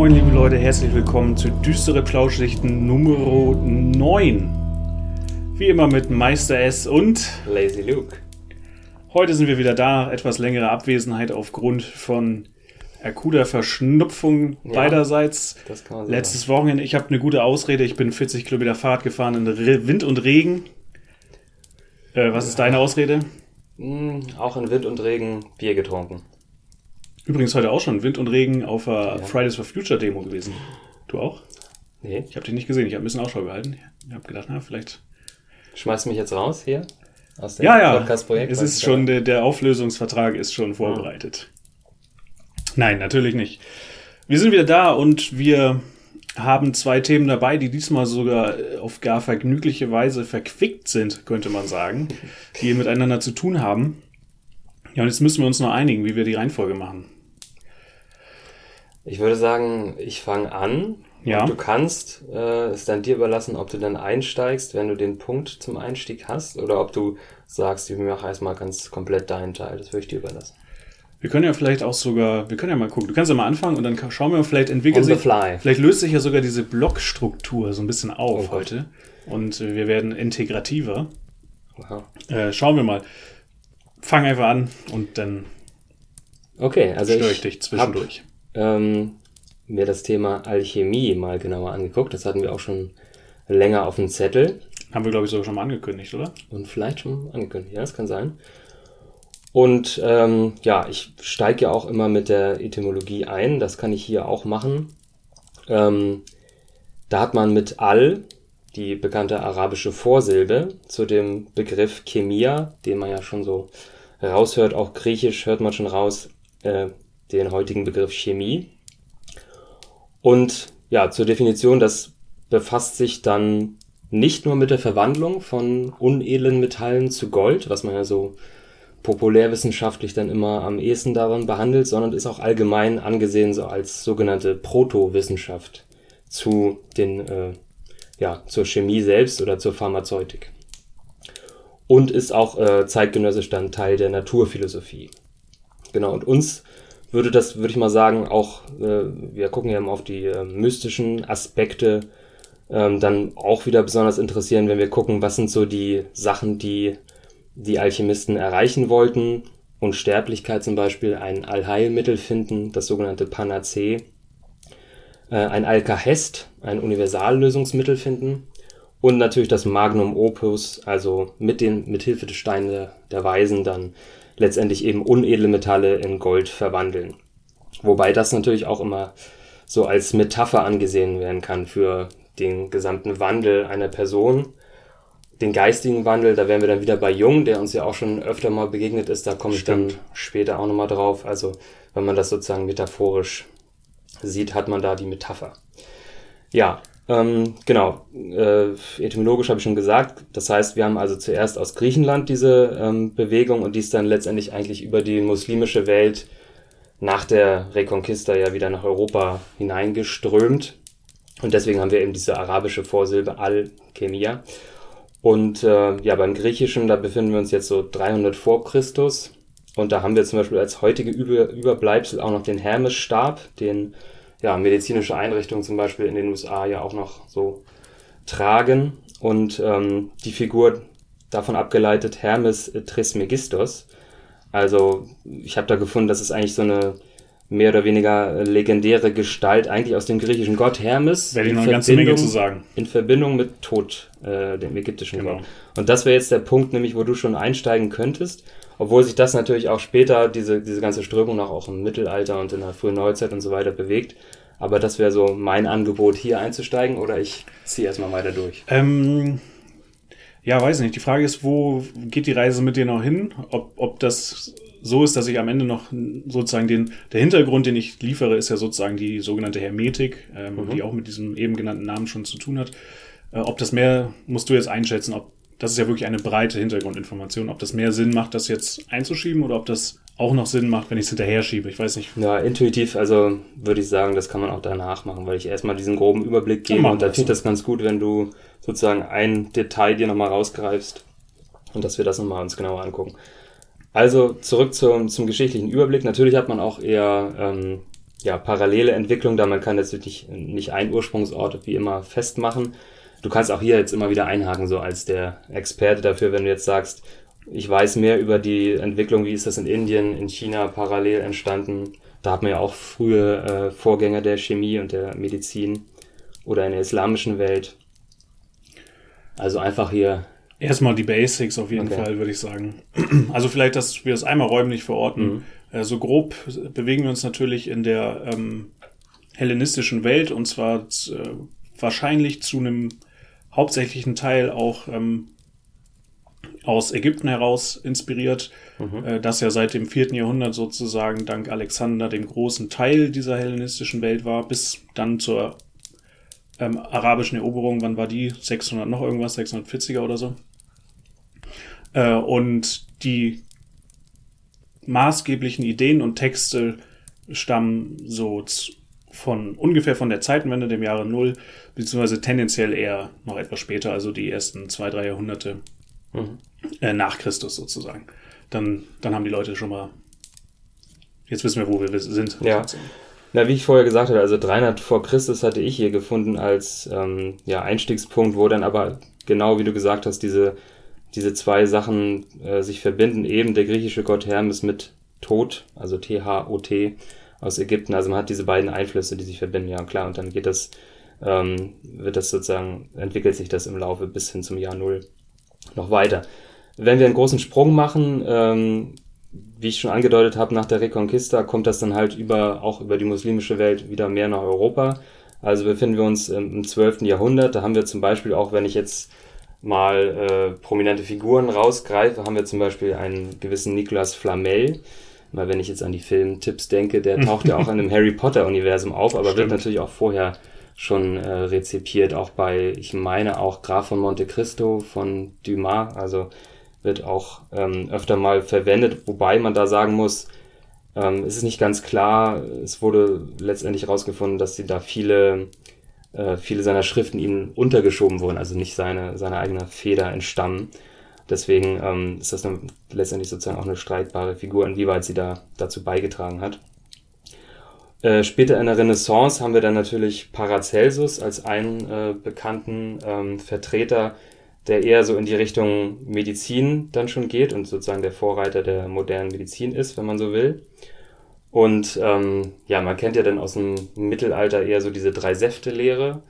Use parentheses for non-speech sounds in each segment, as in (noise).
moin, liebe Leute, herzlich willkommen zu Düstere Plauschlichten Nummer 9. Wie immer mit Meister S und Lazy Luke. Heute sind wir wieder da. Etwas längere Abwesenheit aufgrund von akuter Verschnupfung Ja, beiderseits. Letztes Wochenende, ich habe eine gute Ausrede. Ich bin 40 Kilometer Fahrt gefahren in Re Wind und Regen. Äh, was ist deine Ausrede? Mm, auch in Wind und Regen Bier getrunken. Übrigens heute auch schon Wind und Regen auf der Ja. Fridays for Future Demo gewesen. Du auch? Nee. Ich habe dich nicht gesehen. Ich habe ein bisschen Ausschau gehalten. Ich habe gedacht, na, vielleicht. Schmeißt mich jetzt raus hier? Aus dem Ja, ja. Podcast-Projekt? Es ist schon, der, der Auflösungsvertrag ist schon vorbereitet. Nein, natürlich nicht. Wir sind wieder da und wir haben zwei Themen dabei, die diesmal sogar äh, auf gar vergnügliche Weise verquickt sind, könnte man sagen, die miteinander zu tun haben. Ja, und jetzt müssen wir uns noch einigen, wie wir die Reihenfolge machen. Ich würde sagen, ich fange an. Ja. Du kannst äh, es dann dir überlassen, ob du dann einsteigst, wenn du den Punkt zum Einstieg hast, oder ob du sagst, ich mache erstmal ganz komplett deinen Teil. Das würde ich dir überlassen. Wir können ja vielleicht auch sogar, wir können ja mal gucken. Du kannst ja mal anfangen und dann schauen wir vielleicht entwickelt sich, fly. vielleicht löst sich ja sogar diese Blockstruktur so ein bisschen auf Oh heute und äh, wir werden integrativer. Aha. Äh, schauen wir mal. Fang einfach an und dann Okay, also störe ich ich dich zwischendurch. Ähm, mir das Thema Alchemie mal genauer angeguckt. Das hatten wir auch schon länger auf dem Zettel. Haben wir, glaube ich, sogar schon mal angekündigt, oder? Und vielleicht schon angekündigt, ja, das kann sein. Und ähm, ja, ich steige ja auch immer mit der Etymologie ein, das kann ich hier auch machen. Ähm, da hat man mit Al die bekannte arabische Vorsilbe zu dem Begriff Chemia, den man ja schon so raushört, auch griechisch hört man schon raus, äh, den heutigen Begriff Chemie. Und ja, zur Definition, das befasst sich dann nicht nur mit der Verwandlung von unedlen Metallen zu Gold, was man ja so populärwissenschaftlich dann immer am ehesten daran behandelt, sondern ist auch allgemein angesehen so als sogenannte Protowissenschaft zu den, äh, ja, zur Chemie selbst oder zur Pharmazeutik. Und ist auch äh, zeitgenössisch dann Teil der Naturphilosophie. Genau, und uns würde das, würde ich mal sagen, auch, äh, wir gucken ja immer auf die äh, mystischen Aspekte, ähm, dann auch wieder besonders interessieren, wenn wir gucken, was sind so die Sachen, die die Alchemisten erreichen wollten. Unsterblichkeit zum Beispiel, ein Allheilmittel finden, das sogenannte Panacee. Äh, ein Alkahest, ein Universallösungsmittel finden. Und natürlich das Magnum Opus, also mit den, mit Hilfe des Steine der Weisen dann letztendlich eben unedle Metalle in Gold verwandeln. Wobei das natürlich auch immer so als Metapher angesehen werden kann für den gesamten Wandel einer Person. Den geistigen Wandel, da wären wir dann wieder bei Jung, der uns ja auch schon öfter mal begegnet ist, da komme ich Stimmt. dann später auch nochmal drauf. Also wenn man das sozusagen metaphorisch sieht, hat man da die Metapher. Ja, ähm, genau. Äh, etymologisch habe ich schon gesagt. Das heißt, wir haben also zuerst aus Griechenland diese ähm, Bewegung und die ist dann letztendlich eigentlich über die muslimische Welt nach der Reconquista ja wieder nach Europa hineingeströmt. Und deswegen haben wir eben diese arabische Vorsilbe Al-Chemia. Und äh, ja, beim Griechischen, da befinden wir uns jetzt so 300 vor Christus. Und da haben wir zum Beispiel als heutige Über Überbleibsel auch noch den Hermesstab, den ja, medizinische Einrichtungen zum Beispiel in den USA ja auch noch so tragen. Und ähm, die Figur davon abgeleitet Hermes Trismegistos. Also ich habe da gefunden, das ist eigentlich so eine mehr oder weniger legendäre Gestalt, eigentlich aus dem griechischen Gott Hermes. Werde ich in noch eine ganze Menge Verbindung- zu sagen. in Verbindung mit Tod, äh, dem ägyptischen Genau. Gott. Und das wäre jetzt der Punkt, nämlich wo du schon einsteigen könntest, obwohl sich das natürlich auch später, diese, diese ganze Strömung noch auch im Mittelalter und in der frühen Neuzeit und so weiter bewegt. Aber das wäre so mein Angebot, hier einzusteigen oder ich ziehe erstmal weiter durch. Ähm, ja, weiß nicht. Die Frage ist, wo geht die Reise mit dir noch hin? Ob, ob das so ist, dass ich am Ende noch sozusagen den, der Hintergrund, den ich liefere, ist ja sozusagen die sogenannte Hermetik, ähm, Mhm. die auch mit diesem eben genannten Namen schon zu tun hat. Äh, ob das mehr, musst du jetzt einschätzen, ob das ist ja wirklich eine breite Hintergrundinformation, ob das mehr Sinn macht, das jetzt einzuschieben oder ob das auch noch Sinn macht, wenn ich es hinterher schiebe. Ich weiß nicht. Ja, intuitiv, also würde ich sagen, das kann man auch danach machen, weil ich erstmal diesen groben Überblick gebe und da ich so. das ganz gut, wenn du sozusagen ein Detail dir nochmal rausgreifst und dass wir das nochmal uns genauer angucken. Also zurück zum, zum geschichtlichen Überblick. Natürlich hat man auch eher ähm, ja, parallele Entwicklung, da man kann natürlich nicht einen Ursprungsort wie immer festmachen. Du kannst auch hier jetzt immer wieder einhaken, so als der Experte dafür, wenn du jetzt sagst, ich weiß mehr über die Entwicklung, wie ist das in Indien, in China parallel entstanden. Da hat man ja auch frühe äh, Vorgänger der Chemie und der Medizin oder in der islamischen Welt. Also einfach hier. Erstmal die Basics auf jeden okay. Fall, würde ich sagen. (clears throat) Also vielleicht, dass wir es einmal räumlich verorten. Mhm. Äh, so grob bewegen wir uns natürlich in der ähm, hellenistischen Welt und zwar äh, wahrscheinlich zu einem hauptsächlichen Teil auch ähm, aus Ägypten heraus inspiriert, mhm. äh, das ja seit dem vierten Jahrhundert sozusagen dank Alexander dem großen Teil dieser hellenistischen Welt war, bis dann zur ähm, arabischen Eroberung, wann war die? 600 noch irgendwas, 640er oder so. Äh, und die maßgeblichen Ideen und Texte stammen so von ungefähr von der Zeitenwende, dem Jahre Null, beziehungsweise tendenziell eher noch etwas später, also die ersten zwei, drei Jahrhunderte mhm. äh, nach Christus sozusagen. Dann, dann haben die Leute schon mal, jetzt wissen wir, wo wir sind. Ja. Na, wie ich vorher gesagt hatte, also 300 vor Christus hatte ich hier gefunden als ähm, ja, Einstiegspunkt, wo dann aber genau wie du gesagt hast, diese, diese zwei Sachen äh, sich verbinden. Eben der griechische Gott Hermes mit Tod, also T-H-O-T aus Ägypten. Also man hat diese beiden Einflüsse, die sich verbinden, ja klar. Und dann geht das, ähm, wird das sozusagen, entwickelt sich das im Laufe bis hin zum Jahr Null noch weiter. Wenn wir einen großen Sprung machen, ähm, wie ich schon angedeutet habe, nach der Reconquista kommt das dann halt über, auch über die muslimische Welt wieder mehr nach Europa. Also befinden wir uns im 12. Jahrhundert. Da haben wir zum Beispiel auch, wenn ich jetzt mal äh, prominente Figuren rausgreife, haben wir zum Beispiel einen gewissen Nicolas Flamel. Weil wenn ich jetzt an die Filmtipps denke, der taucht ja auch in einem (laughs) Harry Potter-Universum auf, aber Stimmt. wird natürlich auch vorher schon äh, rezipiert, auch bei, ich meine auch Graf von Monte Cristo von Dumas. Also wird auch ähm, öfter mal verwendet, wobei man da sagen muss, ähm, es ist nicht ganz klar, es wurde letztendlich herausgefunden, dass sie da viele, äh, viele seiner Schriften ihnen untergeschoben wurden, also nicht seine, seine eigene Feder entstammen. Deswegen ähm, ist das dann letztendlich sozusagen auch eine streitbare Figur, inwieweit sie da dazu beigetragen hat. Äh, später in der Renaissance haben wir dann natürlich Paracelsus als einen äh, bekannten ähm, Vertreter der eher so in die Richtung Medizin dann schon geht und sozusagen der Vorreiter der modernen Medizin ist, wenn man so will. Und ähm, ja, man kennt ja dann aus dem Mittelalter eher so diese Drei-Säfte-Lehre,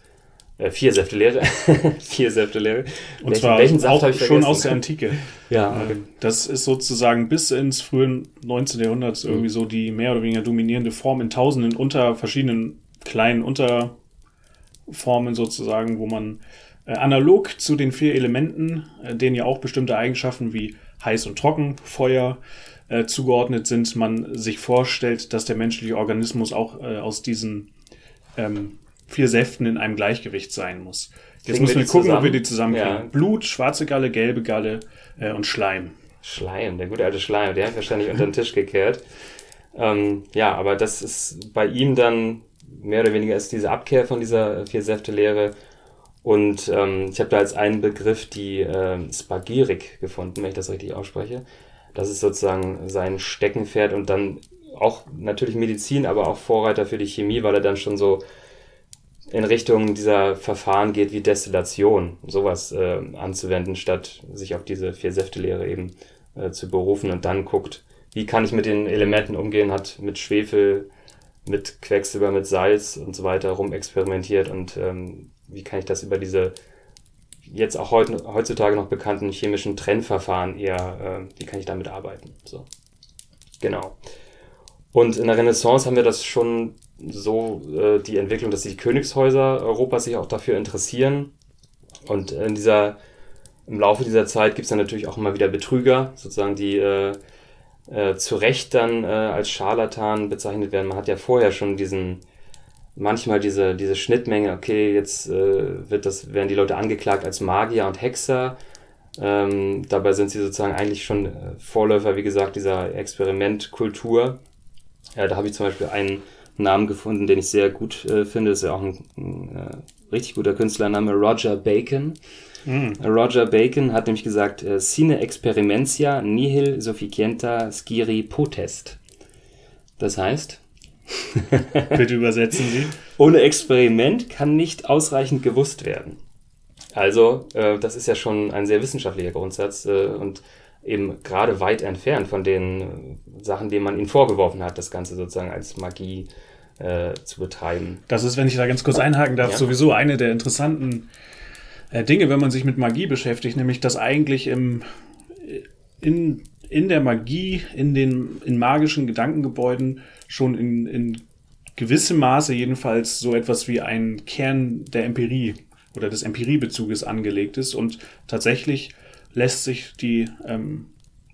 äh, Vier-Säfte-Lehre, (laughs) Vier-Säfte-Lehre. Und welchen, zwar welchen Saft auch schon aus der Antike. (laughs) ja. Okay. Ähm, das ist sozusagen bis ins frühe 19. Jahrhundert irgendwie mhm. so die mehr oder weniger dominierende Form in tausenden unter verschiedenen kleinen Unterformen sozusagen, wo man äh, analog zu den vier Elementen, äh, denen ja auch bestimmte Eigenschaften wie heiß und trocken, Feuer äh, zugeordnet sind, man sich vorstellt, dass der menschliche Organismus auch äh, aus diesen ähm, vier Säften in einem Gleichgewicht sein muss. Jetzt Kriegen müssen wir, gucken, zusammen? ob wir die zusammenkriegen. Ja. Blut, schwarze Galle, gelbe Galle äh, und Schleim. Schleim, der gute alte Schleim, der hat wahrscheinlich unter den Tisch gekehrt. Ähm, ja, aber das ist bei ihm dann mehr oder weniger ist diese Abkehr von dieser Vier-Säfte-Lehre und ähm, ich habe da als einen Begriff die äh, Spagyrik gefunden, wenn ich das richtig ausspreche. Das ist sozusagen sein Steckenpferd und dann auch natürlich Medizin, aber auch Vorreiter für die Chemie, weil er dann schon so in Richtung dieser Verfahren geht wie Destillation, sowas äh, anzuwenden, statt sich auf diese Vier-Säfte-Lehre eben äh, zu berufen und dann guckt, wie kann ich mit den Elementen umgehen, hat mit Schwefel, mit Quecksilber, mit Salz und so weiter rumexperimentiert und ähm, wie kann ich das über diese jetzt auch heut, heutzutage noch bekannten chemischen Trennverfahren eher, äh, wie kann ich damit arbeiten? So. Genau. Und in der Renaissance haben wir das schon so, äh, die Entwicklung, dass die Königshäuser Europas sich auch dafür interessieren. Und in dieser, im Laufe dieser Zeit gibt es dann natürlich auch immer wieder Betrüger, sozusagen, die äh, äh, zu Recht dann äh, als Scharlatan bezeichnet werden. Man hat ja vorher schon diesen manchmal diese, diese Schnittmenge, okay, jetzt äh, wird das, werden die Leute angeklagt als Magier und Hexer. Ähm, dabei sind sie sozusagen eigentlich schon äh, Vorläufer, wie gesagt, dieser Experimentkultur. Ja, da habe ich zum Beispiel einen Namen gefunden, den ich sehr gut äh, finde. Das ist ja auch ein, ein äh, richtig guter Künstlername, Roger Bacon. Mm. Roger Bacon hat nämlich gesagt, äh, Sine experimentia nihil sufficienta sciri potest. Das heißt, (laughs) Bitte übersetzen Sie. Ohne Experiment kann nicht ausreichend gewusst werden. Also, äh, das ist ja schon ein sehr wissenschaftlicher Grundsatz äh, und eben gerade weit entfernt von den äh, Sachen, denen man ihnen vorgeworfen hat, das Ganze sozusagen als Magie äh, zu betreiben. Das ist, wenn ich da ganz kurz einhaken darf, ja. sowieso eine der interessanten äh, Dinge, wenn man sich mit Magie beschäftigt, nämlich dass eigentlich im, in, in der Magie, in den in magischen Gedankengebäuden schon in, in gewissem Maße jedenfalls so etwas wie ein Kern der Empirie oder des Empiriebezuges angelegt ist und tatsächlich lässt sich die, ähm,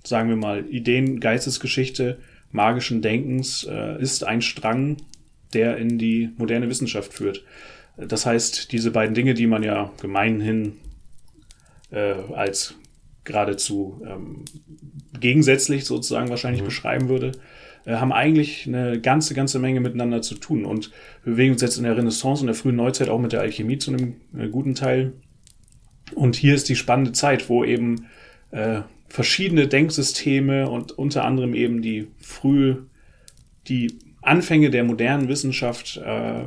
sagen wir mal, Ideen, Geistesgeschichte magischen Denkens äh, ist ein Strang, der in die moderne Wissenschaft führt. Das heißt, diese beiden Dinge, die man ja gemeinhin äh, als geradezu ähm, gegensätzlich sozusagen wahrscheinlich mhm. beschreiben würde, äh, haben eigentlich eine ganze, ganze Menge miteinander zu tun. Und wir bewegen uns jetzt in der Renaissance und der frühen Neuzeit auch mit der Alchemie zu einem äh, guten Teil. Und hier ist die spannende Zeit, wo eben äh, verschiedene Denksysteme und unter anderem eben die früh, die Anfänge der modernen Wissenschaft äh,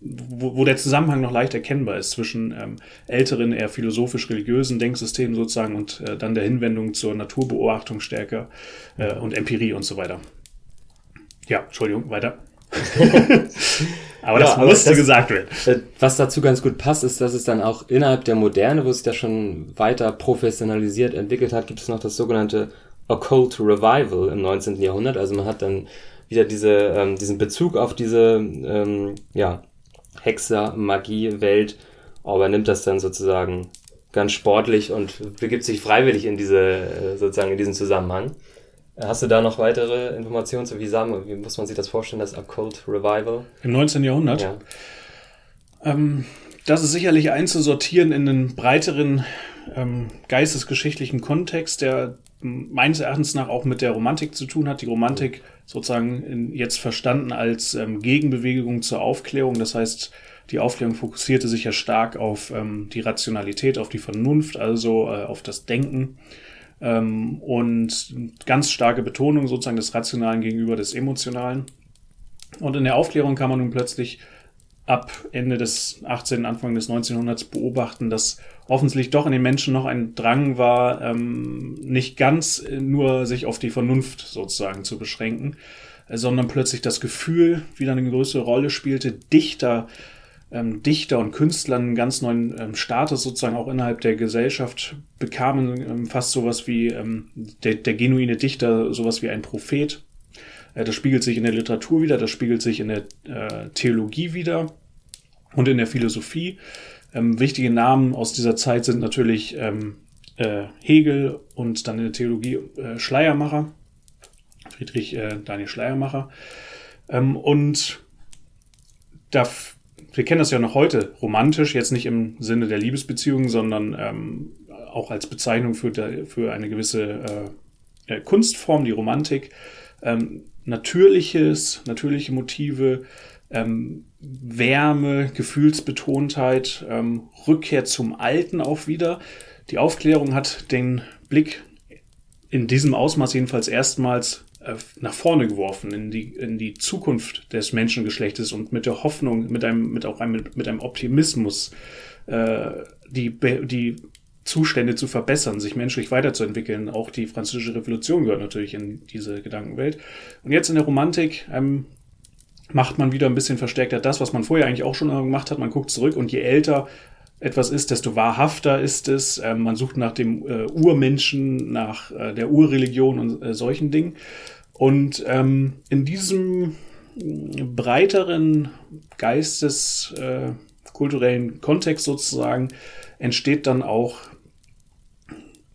wo, wo der Zusammenhang noch leicht erkennbar ist zwischen ähm, älteren, eher philosophisch-religiösen Denksystemen sozusagen und äh, dann der Hinwendung zur Naturbeobachtung stärker äh, und Empirie und so weiter. Ja, Entschuldigung, weiter. (laughs) aber ja, das aber musste das, gesagt werden. Äh, was dazu ganz gut passt, ist, dass es dann auch innerhalb der Moderne, wo es ja schon weiter professionalisiert entwickelt hat, gibt es noch das sogenannte Occult Revival im 19. Jahrhundert. Also man hat dann wieder diese, ähm, diesen Bezug auf diese ähm, ja, Hexer, Magie, Welt, aber nimmt das dann sozusagen ganz sportlich und begibt sich freiwillig in diese, äh, sozusagen in diesen Zusammenhang. Hast du da noch weitere Informationen zu, wie, sagen, wie muss man sich das vorstellen, das Occult Revival? Im 19. Jahrhundert? Ja. Ähm, das ist sicherlich einzusortieren in einen breiteren ähm, geistesgeschichtlichen Kontext, der meines Erachtens nach auch mit der Romantik zu tun hat. Die Romantik sozusagen jetzt verstanden als ähm, Gegenbewegung zur Aufklärung. Das heißt, die Aufklärung fokussierte sich ja stark auf ähm, die Rationalität, auf die Vernunft, also äh, auf das Denken. Ähm, und ganz starke Betonung sozusagen des Rationalen gegenüber des Emotionalen. Und in der Aufklärung kann man nun plötzlich ab Ende des 18., Anfang des 1900 beobachten, dass offensichtlich doch in den Menschen noch ein Drang war, ähm, nicht ganz nur sich auf die Vernunft sozusagen zu beschränken, äh, sondern plötzlich das Gefühl wieder eine größere Rolle spielte, Dichter, ähm, Dichter und Künstler einen ganz neuen ähm, Status sozusagen auch innerhalb der Gesellschaft bekamen, ähm, fast sowas wie ähm, der, der genuine Dichter, sowas wie ein Prophet äh, das spiegelt sich in der Literatur wieder, das spiegelt sich in der äh, Theologie wieder und in der Philosophie. Ähm, wichtige Namen aus dieser Zeit sind natürlich ähm, äh, Hegel und dann in der Theologie äh, Schleiermacher, Friedrich äh, Daniel Schleiermacher. Ähm, und da, wir kennen das ja noch heute romantisch, jetzt nicht im Sinne der Liebesbeziehung, sondern ähm, auch als Bezeichnung für, für eine gewisse äh, äh, Kunstform, die Romantik. Ähm, natürliches, natürliche Motive, ähm, Wärme, Gefühlsbetontheit, ähm, Rückkehr zum Alten auch wieder. Die Aufklärung hat den Blick in diesem Ausmaß jedenfalls erstmals äh, nach vorne geworfen, in die, in die Zukunft des Menschengeschlechtes und mit der Hoffnung, mit einem, mit auch einem, mit einem Optimismus, äh, die, die Zustände zu verbessern, sich menschlich weiterzuentwickeln. Auch die französische Revolution gehört natürlich in diese Gedankenwelt. Und jetzt in der Romantik ähm, macht man wieder ein bisschen verstärkter das, was man vorher eigentlich auch schon gemacht hat. Man guckt zurück und je älter etwas ist, desto wahrhafter ist es. Ähm, man sucht nach dem äh, Urmenschen, nach äh, der Urreligion und äh, solchen Dingen. Und ähm, in diesem breiteren Geistes äh, kulturellen Kontext sozusagen entsteht dann auch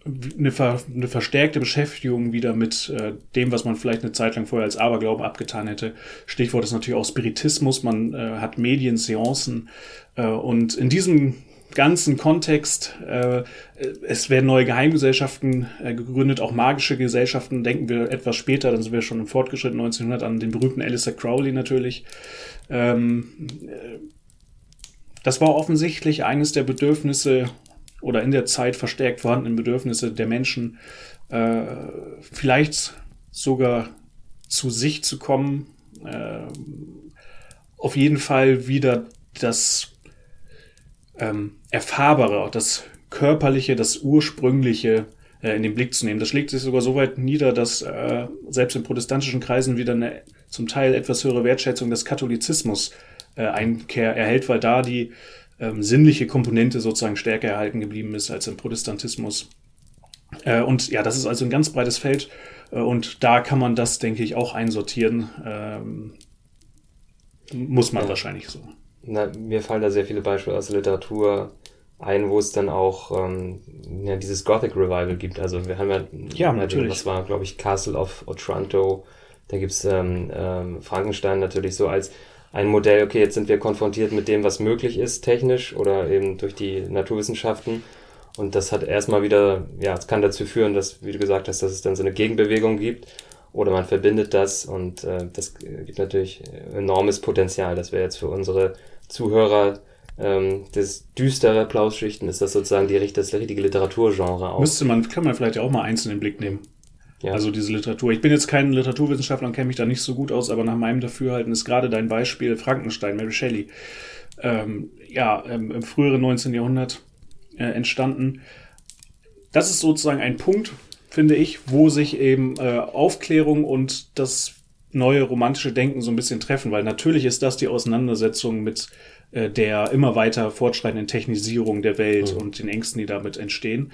eine, ver, eine verstärkte Beschäftigung wieder mit äh, dem, was man vielleicht eine Zeit lang vorher als Aberglaube abgetan hätte. Stichwort ist natürlich auch Spiritismus, man äh, hat Medienseancen äh, und in diesem ganzen Kontext, äh, es werden neue Geheimgesellschaften äh, gegründet, auch magische Gesellschaften, denken wir etwas später, dann sind wir schon im fortgeschrittenen 1900 an den berühmten Alistair Crowley natürlich. Ähm, äh, das war offensichtlich eines der Bedürfnisse oder in der Zeit verstärkt vorhandenen Bedürfnisse der Menschen, äh, vielleicht sogar zu sich zu kommen äh, auf jeden Fall wieder das ähm, Erfahrbare, das Körperliche, das Ursprüngliche äh, in den Blick zu nehmen. Das schlägt sich sogar so weit nieder, dass äh, selbst in protestantischen Kreisen wieder eine zum Teil etwas höhere Wertschätzung des Katholizismus äh, Einkehr erhält, weil da die ähm, sinnliche Komponente sozusagen stärker erhalten geblieben ist als im Protestantismus. Äh, und ja, das ist also ein ganz breites Feld äh, und da kann man das, denke ich, auch einsortieren. Ähm, muss man ja. wahrscheinlich so. Na, mir fallen da sehr viele Beispiele aus der Literatur ein, wo es dann auch ähm, ja, dieses Gothic Revival gibt. Also wir haben ja, ja natürlich. was war, glaube ich, Castle of Otranto. Da gibt's ähm, ähm, Frankenstein natürlich so als ein Modell, okay, jetzt sind wir konfrontiert mit dem, was möglich ist, technisch oder eben durch die Naturwissenschaften. Und das hat erstmal wieder, ja, es kann dazu führen, dass, wie du gesagt hast, dass es dann so eine Gegenbewegung gibt oder man verbindet das und äh, das gibt natürlich enormes Potenzial. Das wäre jetzt für unsere Zuhörer ähm, das düstere Applausschichten, ist das sozusagen die, das richtige Literaturgenre auch. Müsste man, kann man vielleicht auch mal einzeln in Blick nehmen. Ja. Also diese Literatur. Ich bin jetzt kein Literaturwissenschaftler und kenne mich da nicht so gut aus, aber nach meinem Dafürhalten ist gerade dein Beispiel Frankenstein, Mary Shelley, ähm, ja, ähm, im früheren 19. Jahrhundert äh, entstanden. Das ist sozusagen ein Punkt, finde ich, wo sich eben äh, Aufklärung und das neue romantische Denken so ein bisschen treffen, weil natürlich ist das die Auseinandersetzung mit äh, der immer weiter fortschreitenden Technisierung der Welt mhm. und den Ängsten, die damit entstehen.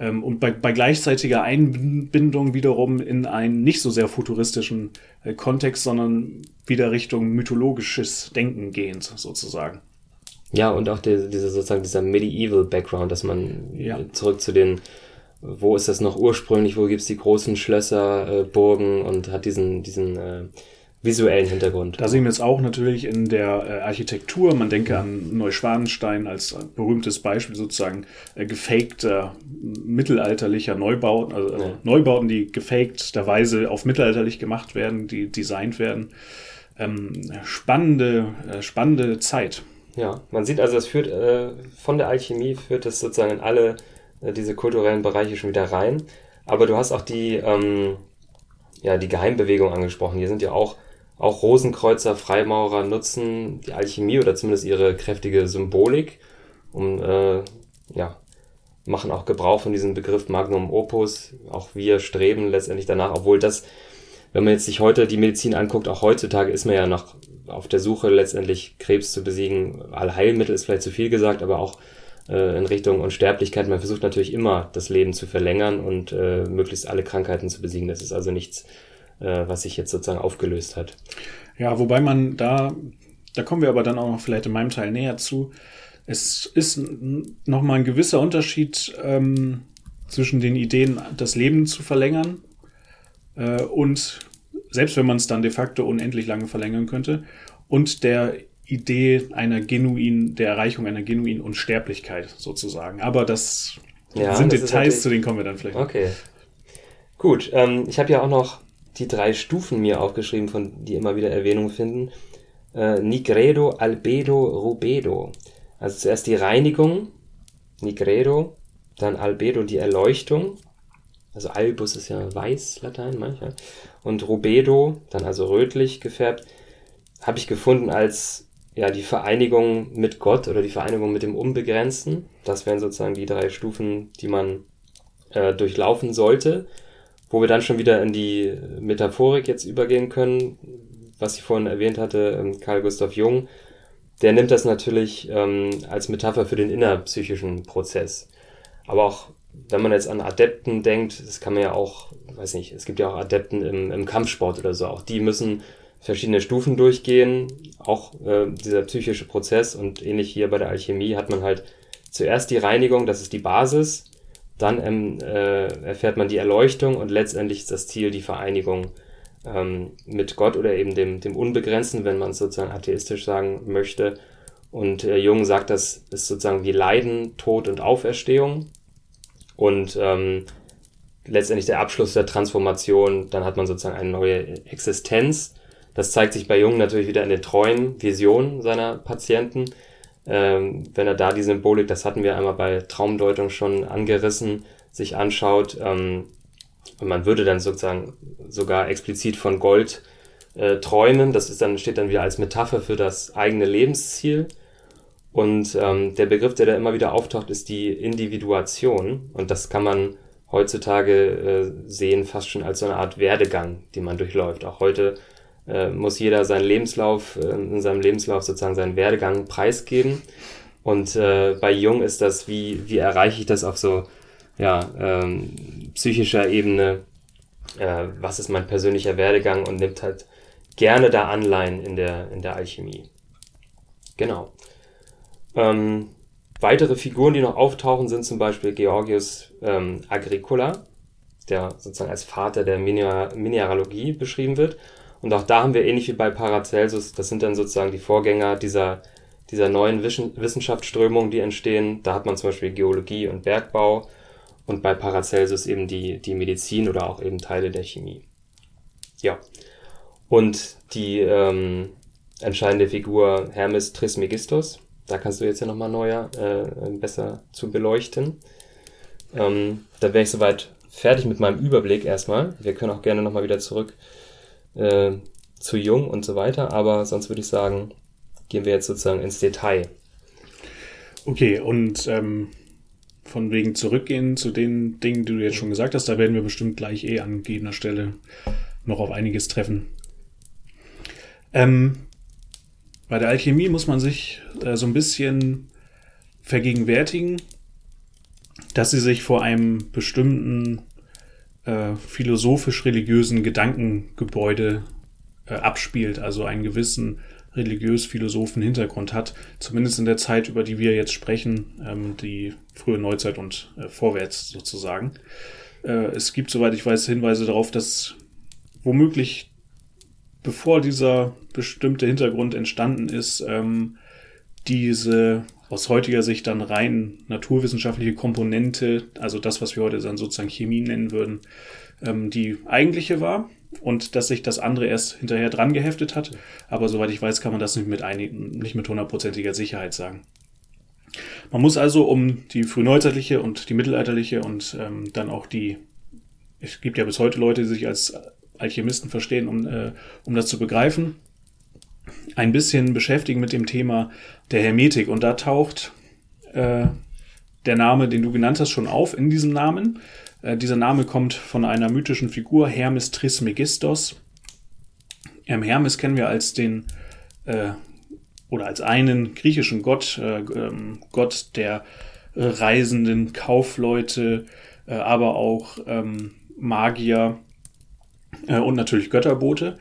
Ähm, und bei, bei gleichzeitiger Einbindung wiederum in einen nicht so sehr futuristischen äh, Kontext, sondern wieder Richtung mythologisches Denken gehend, sozusagen. Ja, und auch die, diese sozusagen dieser Medieval Background, dass man ja. zurück zu den wo ist das noch ursprünglich, wo gibt's die großen Schlösser, äh, Burgen und hat diesen, diesen äh, visuellen Hintergrund. Da sehen wir jetzt auch natürlich in der äh, Architektur. Man denke an Neuschwanstein als berühmtes Beispiel sozusagen äh, gefakter mittelalterlicher Neubauten, also, also ja. Neubauten, die gefakterweise auf mittelalterlich gemacht werden, die designt werden. Ähm, spannende, äh, spannende Zeit. Ja, man sieht also, es führt äh, von der Alchemie führt es sozusagen in alle äh, diese kulturellen Bereiche schon wieder rein. Aber du hast auch die, ähm, ja, die Geheimbewegung angesprochen. Hier sind ja auch, auch Rosenkreuzer, Freimaurer nutzen die Alchemie oder zumindest ihre kräftige Symbolik, um, äh, ja, machen auch Gebrauch von diesem Begriff Magnum Opus. Auch wir streben letztendlich danach, obwohl das, wenn man jetzt sich heute die Medizin anguckt, auch heutzutage ist man ja noch auf der Suche letztendlich Krebs zu besiegen. Allheilmittel ist vielleicht zu viel gesagt, aber auch äh, in Richtung Unsterblichkeit. Man versucht natürlich immer, das Leben zu verlängern und äh, möglichst alle Krankheiten zu besiegen. Das ist also nichts, äh, was sich jetzt sozusagen aufgelöst hat. Ja, wobei man da, da kommen wir aber dann auch noch vielleicht in meinem Teil näher zu. Es ist nochmal ein gewisser Unterschied ähm, zwischen den Ideen, das Leben zu verlängern äh, und selbst wenn man es dann de facto unendlich lange verlängern könnte und der Idee einer genuinen, der Erreichung einer genuinen Unsterblichkeit sozusagen. Aber das ja, sind das Details, zu denen kommen wir dann vielleicht. Okay. Gut, ähm, ich habe ja auch noch die drei Stufen mir aufgeschrieben, von die immer wieder Erwähnung finden. Äh, Nigredo, Albedo, Rubedo. Also zuerst die Reinigung, Nigredo, dann Albedo, die Erleuchtung. Also Albus ist ja weiß, Latein manchmal. Und Rubedo, dann also rötlich gefärbt, habe ich gefunden als ja, die Vereinigung mit Gott oder die Vereinigung mit dem Unbegrenzten. Das wären sozusagen die drei Stufen, die man äh, durchlaufen sollte. Wo wir dann schon wieder in die Metaphorik jetzt übergehen können, was ich vorhin erwähnt hatte, ähm, Karl Gustav Jung, der nimmt das natürlich ähm, als Metapher für den innerpsychischen Prozess. Aber auch wenn man jetzt an Adepten denkt, das kann man ja auch, weiß nicht, es gibt ja auch Adepten im, im Kampfsport oder so, auch die müssen verschiedene Stufen durchgehen, auch äh, dieser psychische Prozess und ähnlich hier bei der Alchemie hat man halt zuerst die Reinigung, das ist die Basis, dann ähm, äh, erfährt man die Erleuchtung und letztendlich ist das Ziel die Vereinigung ähm, mit Gott oder eben dem, dem Unbegrenzten, wenn man es sozusagen atheistisch sagen möchte. Und äh, Jung sagt, das ist sozusagen wie Leiden, Tod und Auferstehung. Und ähm, letztendlich der Abschluss der Transformation, dann hat man sozusagen eine neue Existenz das zeigt sich bei Jung natürlich wieder in den Träumen, Visionen seiner Patienten. Ähm, wenn er da die Symbolik, das hatten wir einmal bei Traumdeutung schon angerissen, sich anschaut, ähm, man würde dann sozusagen sogar explizit von Gold äh, Träumen. Das ist dann, steht dann wieder als Metapher für das eigene Lebensziel. Und ähm, der Begriff, der da immer wieder auftaucht, ist die Individuation. Und das kann man heutzutage äh, sehen, fast schon als so eine Art Werdegang, die man durchläuft. Auch heute äh, muss jeder seinen Lebenslauf, äh, in seinem Lebenslauf sozusagen seinen Werdegang preisgeben. Und äh, bei Jung ist das, wie, wie erreiche ich das auf so ja, ähm, psychischer Ebene, äh, was ist mein persönlicher Werdegang und nimmt halt gerne da Anleihen in der, in der Alchemie. Genau. Ähm, weitere Figuren, die noch auftauchen, sind zum Beispiel Georgius ähm, Agricola, der sozusagen als Vater der Mineralogie beschrieben wird. Und auch da haben wir ähnlich wie bei Paracelsus, das sind dann sozusagen die Vorgänger dieser, dieser neuen Wissenschaftsströmungen, die entstehen. Da hat man zum Beispiel Geologie und Bergbau und bei Paracelsus eben die, die Medizin oder auch eben Teile der Chemie. Ja. Und die ähm, entscheidende Figur Hermes Trismegistus, da kannst du jetzt ja nochmal neuer, äh, besser zu beleuchten. Ähm, da wäre ich soweit fertig mit meinem Überblick erstmal. Wir können auch gerne nochmal wieder zurück äh, zu Jung und so weiter, aber sonst würde ich sagen, gehen wir jetzt sozusagen ins Detail. Okay, und ähm, von wegen zurückgehen zu den Dingen, die du jetzt schon gesagt hast, da werden wir bestimmt gleich eh an gegebener Stelle noch auf einiges treffen. Ähm, bei der Alchemie muss man sich äh, so ein bisschen vergegenwärtigen, dass sie sich vor einem bestimmten äh, philosophisch-religiösen Gedankengebäude äh, abspielt, also einen gewissen religiös-philosophen Hintergrund hat, zumindest in der Zeit, über die wir jetzt sprechen, ähm, die frühe Neuzeit und äh, vorwärts sozusagen. Äh, es gibt, soweit ich weiß, Hinweise darauf, dass womöglich, bevor dieser bestimmte Hintergrund entstanden ist, ähm, diese aus heutiger Sicht dann rein naturwissenschaftliche Komponente, also das, was wir heute dann sozusagen Chemie nennen würden, ähm, die eigentliche war und dass sich das andere erst hinterher dran geheftet hat. Aber soweit ich weiß, kann man das nicht mit, einig, nicht mit hundertprozentiger Sicherheit sagen. Man muss also um die frühneuzeitliche und die mittelalterliche und ähm, dann auch die, es gibt ja bis heute Leute, die sich als Alchemisten verstehen, um, äh, um das zu begreifen, ein bisschen beschäftigen mit dem Thema der Hermetik. Und da taucht äh, der Name, den du genannt hast, schon auf in diesem Namen. Äh, dieser Name kommt von einer mythischen Figur, Hermes Trismegistos. Ähm, Hermes kennen wir als den äh, oder als einen griechischen Gott, äh, ähm, Gott der äh, reisenden Kaufleute, äh, aber auch ähm, Magier und natürlich Götterbote.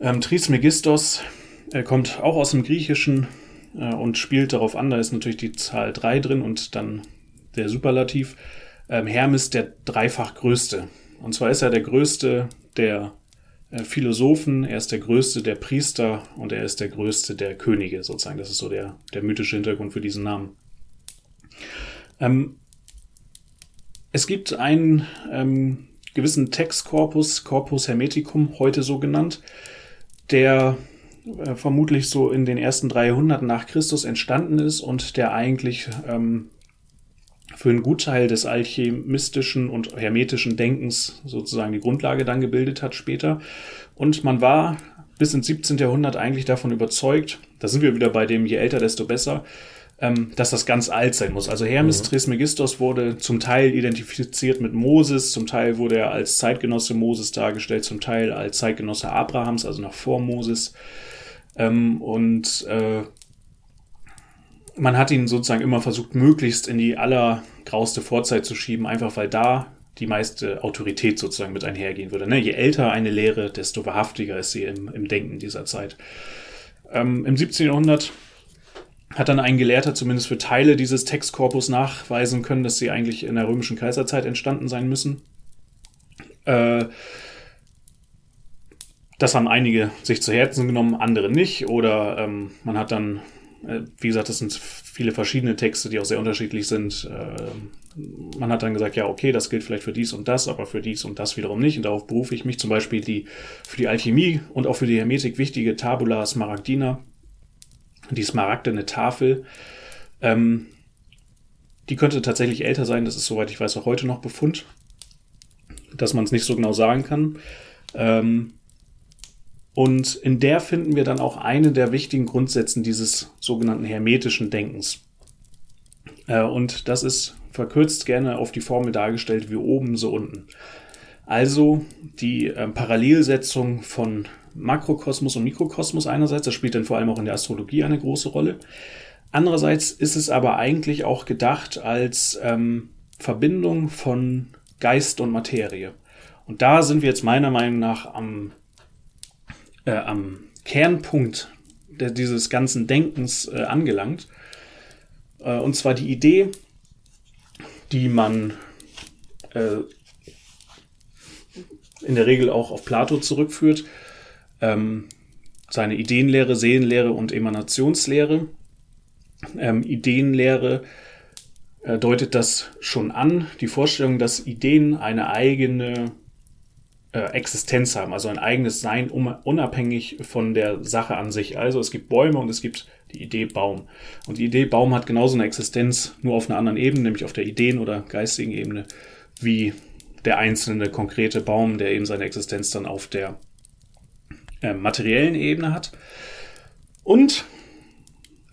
Ähm, Trismegistos er kommt auch aus dem Griechischen äh, und spielt darauf an, da ist natürlich die Zahl 3 drin und dann der Superlativ. Ähm, Hermes der dreifach größte. Und zwar ist er der größte der äh, Philosophen, er ist der größte der Priester und er ist der größte der Könige, sozusagen. Das ist so der, der mythische Hintergrund für diesen Namen. Ähm, es gibt einen ähm, gewissen Textkorpus, Corpus Hermeticum, heute so genannt, der äh, vermutlich so in den ersten 300 nach Christus entstanden ist und der eigentlich ähm, für einen Gutteil des alchemistischen und hermetischen Denkens sozusagen die Grundlage dann gebildet hat später. Und man war bis ins 17. Jahrhundert eigentlich davon überzeugt, da sind wir wieder bei dem je älter, desto besser, ähm, dass das ganz alt sein muss. Also Hermes mhm. Trismegistos wurde zum Teil identifiziert mit Moses, zum Teil wurde er als Zeitgenosse Moses dargestellt, zum Teil als Zeitgenosse Abrahams, also noch vor Moses. Ähm, und äh, man hat ihn sozusagen immer versucht, möglichst in die allergrauste Vorzeit zu schieben, einfach weil da die meiste Autorität sozusagen mit einhergehen würde. Ne? Je älter eine Lehre, desto wahrhaftiger ist sie im, im Denken dieser Zeit. Ähm, Im 17. Jahrhundert hat dann ein Gelehrter zumindest für Teile dieses Textkorpus nachweisen können, dass sie eigentlich in der römischen Kaiserzeit entstanden sein müssen. Äh, das haben einige sich zu Herzen genommen, andere nicht. Oder ähm, man hat dann, äh, wie gesagt, das sind viele verschiedene Texte, die auch sehr unterschiedlich sind. Äh, man hat dann gesagt, ja, okay, das gilt vielleicht für dies und das, aber für dies und das wiederum nicht. Und darauf berufe ich mich zum Beispiel die für die Alchemie und auch für die Hermetik wichtige Tabula Smaragdina, die smaragdene Tafel. Ähm, die könnte tatsächlich älter sein, das ist, soweit ich weiß, auch heute noch Befund, dass man es nicht so genau sagen kann. Ähm, Und in der finden wir dann auch eine der wichtigen Grundsätze dieses sogenannten hermetischen Denkens. Äh, und das ist verkürzt gerne auf die Formel dargestellt wie oben, so unten. Also die äh, Parallelsetzung von Makrokosmos und Mikrokosmos einerseits, das spielt dann vor allem auch in der Astrologie eine große Rolle. Andererseits ist es aber eigentlich auch gedacht als ähm, Verbindung von Geist und Materie. Und da sind wir jetzt meiner Meinung nach am, äh, am Kernpunkt der, dieses ganzen Denkens äh, angelangt. Äh, und zwar die Idee, die man äh, in der Regel auch auf Plato zurückführt, ähm, seine Ideenlehre, Seelenlehre und Emanationslehre. Ähm, Ideenlehre äh, deutet das schon an, die Vorstellung, dass Ideen eine eigene Existenz haben, also ein eigenes Sein, unabhängig von der Sache an sich. Also es gibt Bäume und es gibt die Idee Baum. Und die Idee Baum hat genauso eine Existenz, nur auf einer anderen Ebene, nämlich auf der Ideen- oder geistigen Ebene, wie der einzelne konkrete Baum, der eben seine Existenz dann auf der äh, materiellen Ebene hat. Und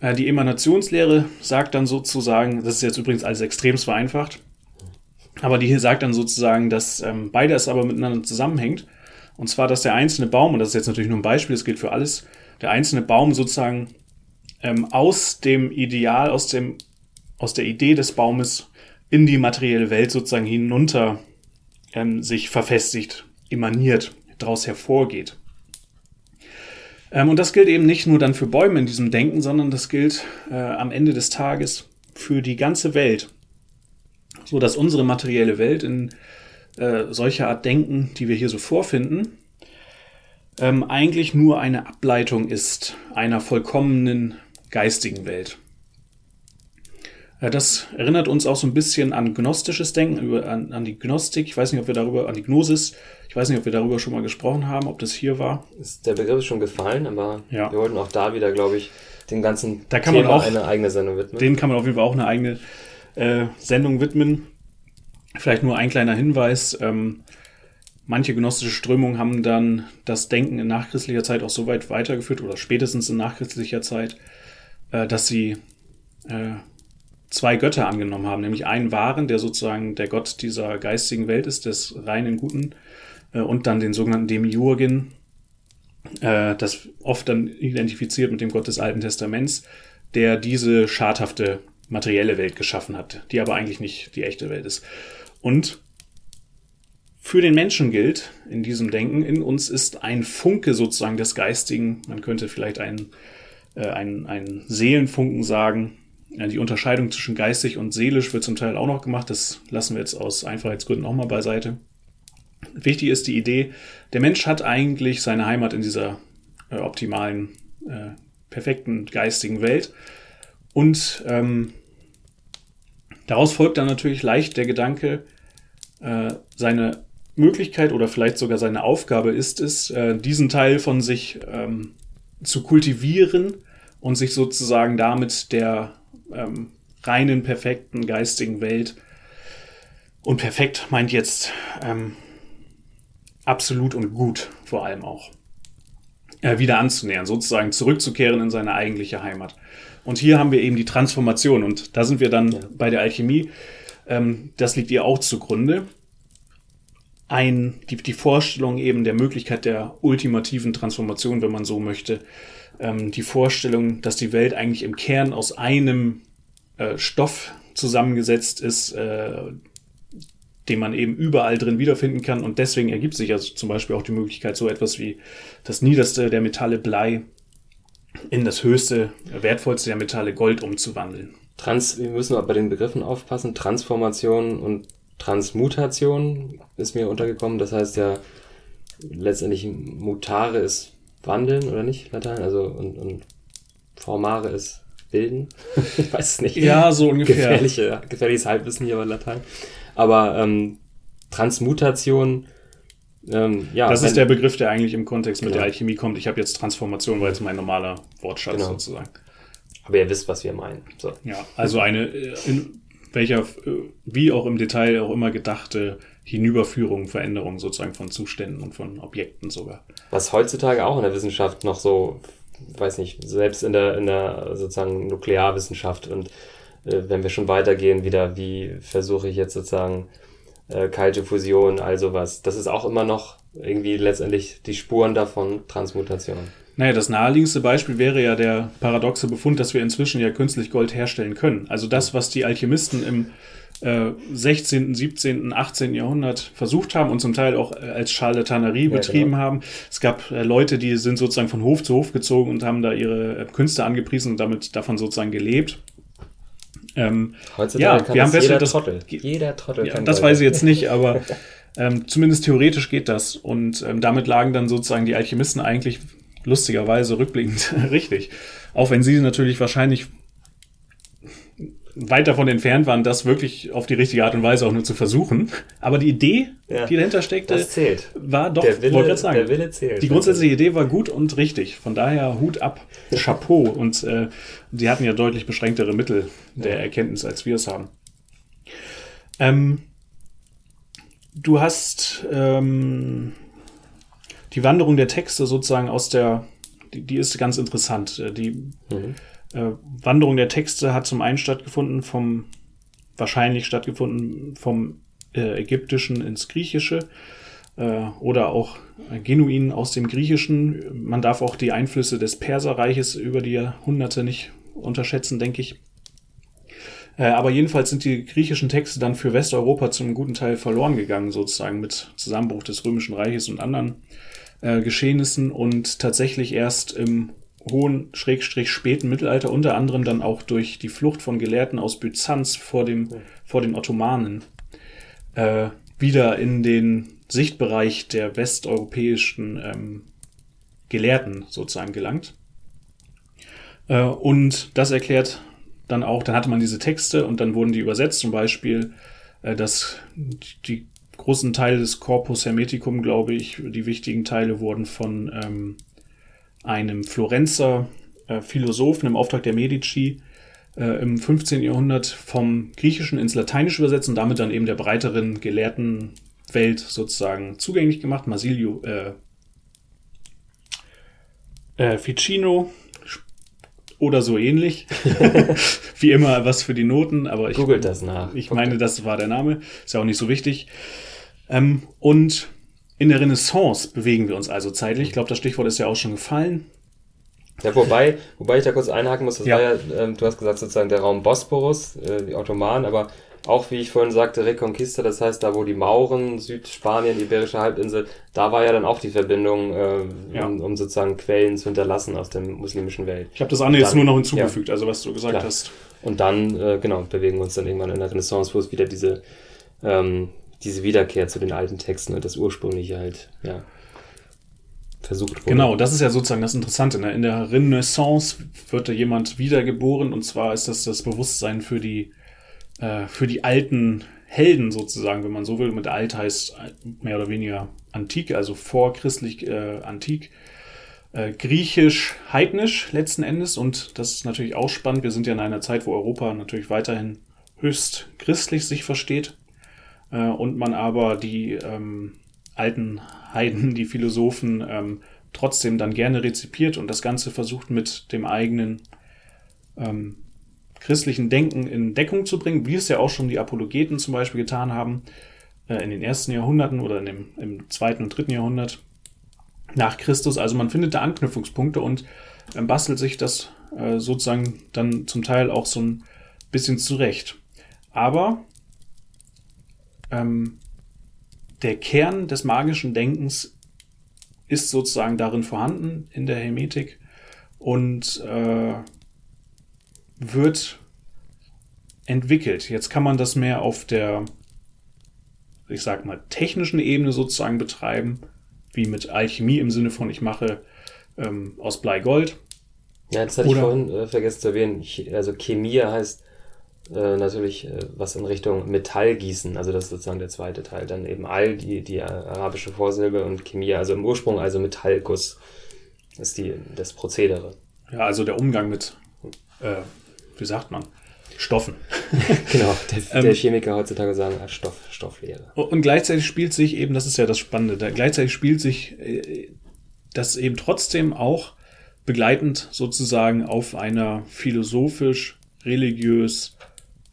äh, die Emanationslehre sagt dann sozusagen, das ist jetzt übrigens alles extremst vereinfacht, aber die hier sagt dann sozusagen, dass ähm, beides aber miteinander zusammenhängt. Und zwar, dass der einzelne Baum, und das ist jetzt natürlich nur ein Beispiel, das gilt für alles, der einzelne Baum sozusagen ähm, aus dem Ideal, aus, dem, aus der Idee des Baumes in die materielle Welt sozusagen hinunter ähm, sich verfestigt, emaniert, daraus hervorgeht. Ähm, und das gilt eben nicht nur dann für Bäume in diesem Denken, sondern das gilt äh, am Ende des Tages für die ganze Welt. So dass unsere materielle Welt in äh, solcher Art Denken, die wir hier so vorfinden, ähm, eigentlich nur eine Ableitung ist einer vollkommenen geistigen Welt. Äh, das erinnert uns auch so ein bisschen an gnostisches Denken, an, an, die Gnostik. Ich weiß nicht, ob wir darüber, an die Gnosis, ich weiß nicht, ob wir darüber schon mal gesprochen haben, ob das hier war. Ist der Begriff ist schon gefallen, aber ja. wir wollten auch da wieder, glaube ich, den ganzen da kann Thema man auch, eine eigene Sendung widmen. Dem kann man auf jeden Fall auch eine eigene äh, Sendung widmen. Vielleicht nur ein kleiner Hinweis. Ähm, manche gnostische Strömungen haben dann das Denken in nachchristlicher Zeit auch so weit weitergeführt oder spätestens in nachchristlicher Zeit, äh, dass sie äh, zwei Götter angenommen haben, nämlich einen wahren, der sozusagen der Gott dieser geistigen Welt ist, des reinen Guten, äh, und dann den sogenannten Demiurgen, äh, das oft dann identifiziert mit dem Gott des Alten Testaments, der diese schadhafte materielle Welt geschaffen hat, die aber eigentlich nicht die echte Welt ist. Und für den Menschen gilt in diesem Denken, in uns ist ein Funke sozusagen des Geistigen, man könnte vielleicht einen, äh, einen, einen Seelenfunken sagen, die Unterscheidung zwischen geistig und seelisch wird zum Teil auch noch gemacht. Das lassen wir jetzt aus Einfachheitsgründen auch mal beiseite. Wichtig ist die Idee, der Mensch hat eigentlich seine Heimat in dieser äh, optimalen, äh, perfekten geistigen Welt. Und ähm, daraus folgt dann natürlich leicht der Gedanke, äh, seine Möglichkeit oder vielleicht sogar seine Aufgabe ist es, äh, diesen Teil von sich ähm, zu kultivieren und sich sozusagen damit der ähm, reinen, perfekten geistigen Welt. Und perfekt meint jetzt ähm, absolut und gut vor allem auch. Äh, wieder anzunähern, sozusagen zurückzukehren in seine eigentliche Heimat. Und hier haben wir eben die Transformation und da sind wir dann ja. bei der Alchemie. Ähm, das liegt ihr auch zugrunde. Ein, die, die Vorstellung eben der Möglichkeit der ultimativen Transformation, wenn man so möchte, ähm, die Vorstellung, dass die Welt eigentlich im Kern aus einem äh, Stoff zusammengesetzt ist, äh, den man eben überall drin wiederfinden kann. Und deswegen ergibt sich also zum Beispiel auch die Möglichkeit, so etwas wie das niederste der Metalle Blei in das höchste, wertvollste der Metalle Gold umzuwandeln. Trans, wir müssen bei den Begriffen aufpassen. Transformation und Transmutation ist mir untergekommen. Das heißt ja letztendlich mutare ist wandeln oder nicht, Latein? Also und, und formare ist bilden. (laughs) ich weiß es nicht. Ja, so ungefähr. Gefährliche, gefährliches Halbwissen hier bei Latein. Aber ähm, Transmutation, ähm, ja. Das ist der Begriff, der eigentlich im Kontext genau. mit der Alchemie kommt. Ich habe jetzt Transformation, weil es mein normaler Wortschatz genau. sozusagen. Aber ihr wisst, was wir meinen. So. Ja, also eine, äh, in, welcher, äh, wie auch im Detail auch immer gedachte Hinüberführung, Veränderung sozusagen von Zuständen und von Objekten sogar. Was heutzutage auch in der Wissenschaft noch so, weiß nicht, selbst in der, in der sozusagen Nuklearwissenschaft und äh, wenn wir schon weitergehen, wieder, wie versuche ich jetzt sozusagen äh, kalte Fusion, all sowas. Das ist auch immer noch irgendwie letztendlich die Spuren davon Transmutation. Naja, das naheliegendste Beispiel wäre ja der paradoxe Befund, dass wir inzwischen ja künstlich Gold herstellen können. Also das, was die Alchemisten im äh, 16., 17., 18. Jahrhundert versucht haben und zum Teil auch äh, als Charlatanerie ja, betrieben genau. haben. Es gab äh, Leute, die sind sozusagen von Hof zu Hof gezogen und haben da ihre äh, Künste angepriesen und damit davon sozusagen gelebt. Ähm, Heutzutage ja, kann wir haben jeder das, Trottel. Jeder Trottel ja, kann Das Gold. weiß ich jetzt nicht, aber (laughs) ähm, zumindest theoretisch geht das. Und ähm, damit lagen dann sozusagen die Alchemisten eigentlich lustigerweise rückblickend (laughs) richtig. Auch wenn sie natürlich wahrscheinlich weit davon entfernt waren, das wirklich auf die richtige Art und Weise auch nur zu versuchen. Aber die Idee, ja, die dahinter steckte, war doch, der Wille, sagen, der Wille zählt. Die grundsätzliche Idee war gut und richtig. Von daher Hut ab, Chapeau. Und äh, die hatten ja deutlich beschränktere Mittel der ja. Erkenntnis, als wir es haben. Ähm, du hast ähm, die Wanderung der Texte sozusagen aus der, die, die ist ganz interessant. Äh, die mhm. Äh, Wanderung der Texte hat zum einen stattgefunden vom, wahrscheinlich stattgefunden vom äh, Ägyptischen ins Griechische äh, oder auch genuin aus dem Griechischen. Man darf auch die Einflüsse des Perserreiches über die Jahrhunderte nicht unterschätzen, denke ich. Äh, aber jedenfalls sind die griechischen Texte dann für Westeuropa zum guten Teil verloren gegangen, sozusagen mit Zusammenbruch des Römischen Reiches und anderen äh, Geschehnissen und tatsächlich erst im hohen, schrägstrich späten Mittelalter, unter anderem dann auch durch die Flucht von Gelehrten aus Byzanz vor, dem, vor den Ottomanen, äh, wieder in den Sichtbereich der westeuropäischen ähm, Gelehrten sozusagen gelangt. Äh, und das erklärt dann auch, dann hatte man diese Texte und dann wurden die übersetzt, zum Beispiel, äh, dass die großen Teile des Corpus Hermeticum, glaube ich, die wichtigen Teile wurden von ähm, einem Florenzer äh, Philosophen im Auftrag der Medici äh, im 15. Jahrhundert vom Griechischen ins Lateinische übersetzt und damit dann eben der breiteren gelehrten Welt sozusagen zugänglich gemacht. Marsilio äh, Ficino oder so ähnlich. (laughs) (laughs) Wie immer was für die Noten, aber ich, Googelt das nach. ich meine, das war der Name. Ist ja auch nicht so wichtig. Ähm, und in der Renaissance bewegen wir uns also zeitlich. Ich glaube, das Stichwort ist ja auch schon gefallen. Ja, wobei, wobei ich da kurz einhaken muss, das ja. war ja, äh, du hast gesagt, sozusagen der Raum Bosporus, äh, die Ottomanen, aber auch, wie ich vorhin sagte, Reconquista, das heißt, da wo die Mauren, Südspanien, Iberische Halbinsel, da war ja dann auch die Verbindung, äh, ja. um, um, sozusagen Quellen zu hinterlassen aus der muslimischen Welt. Ich habe das andere dann, jetzt nur noch hinzugefügt, ja. also was du gesagt Klar. hast. Und dann, äh, genau, bewegen wir uns dann irgendwann in der Renaissance, wo es wieder diese, ähm, diese Wiederkehr zu den alten Texten und das ursprüngliche halt, ja, versucht wurde. Genau, das ist ja sozusagen das Interessante. Ne? In der Renaissance wird da jemand wiedergeboren und zwar ist das das Bewusstsein für die äh, für die alten Helden sozusagen, wenn man so will. Mit alt heißt mehr oder weniger antik, also vorchristlich äh, antik. Äh, griechisch, heidnisch letzten Endes. Und das ist natürlich auch spannend. Wir sind ja in einer Zeit, wo Europa natürlich weiterhin höchst christlich sich versteht. Äh, und man aber die ähm, alten Heiden, die Philosophen, ähm, trotzdem dann gerne rezipiert und das Ganze versucht mit dem eigenen ähm, christlichen Denken in Deckung zu bringen, wie es ja auch schon die Apologeten zum Beispiel getan haben, äh, in den ersten Jahrhunderten oder in dem, im zweiten und dritten Jahrhundert nach Christus. Also man findet da Anknüpfungspunkte und äh, bastelt sich das äh, sozusagen dann zum Teil auch so ein bisschen zurecht. Aber ähm, der Kern des magischen Denkens ist sozusagen darin vorhanden in der Hermetik und äh, wird entwickelt. Jetzt kann man das mehr auf der, ich sag mal, technischen Ebene sozusagen betreiben, wie mit Alchemie im Sinne von, ich mache ähm, aus Blei Gold. Ja, das hatte Oder, ich vorhin äh, vergessen zu erwähnen. Also Chemie heißt äh, natürlich äh, was in Richtung Metall gießen. Also das ist sozusagen der zweite Teil. Dann eben Al, die, die arabische Vorsilbe und Chemie, also im Ursprung also Metallguss ist die, das Prozedere. Ja, also der Umgang mit äh, wie sagt man, Stoffen. (laughs) genau, der, ähm, der Chemiker heutzutage sagen, als Stoff, Stofflehre. Und gleichzeitig spielt sich eben, das ist ja das Spannende, da, gleichzeitig spielt sich äh, das eben trotzdem auch begleitend sozusagen auf einer philosophisch, religiös,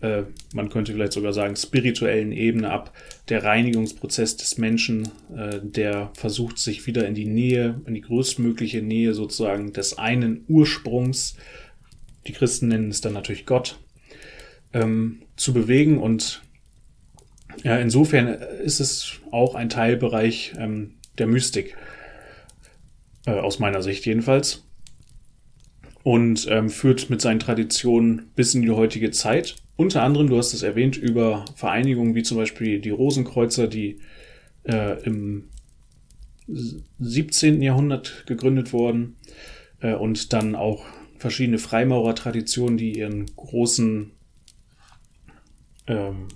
äh, man könnte vielleicht sogar sagen spirituellen Ebene ab, der Reinigungsprozess des Menschen, äh, der versucht sich wieder in die Nähe, in die größtmögliche Nähe sozusagen des einen Ursprungs, die Christen nennen es dann natürlich Gott, ähm, zu bewegen. Und insofern ist es auch ein Teilbereich ähm, der Mystik, äh, aus meiner Sicht jedenfalls und ähm, führt mit seinen Traditionen bis in die heutige Zeit. Unter anderem, du hast es erwähnt, über Vereinigungen wie zum Beispiel die Rosenkreuzer, die äh, im 17. Jahrhundert gegründet wurden äh, und dann auch verschiedene Freimaurertraditionen, die ihren großen, ähm,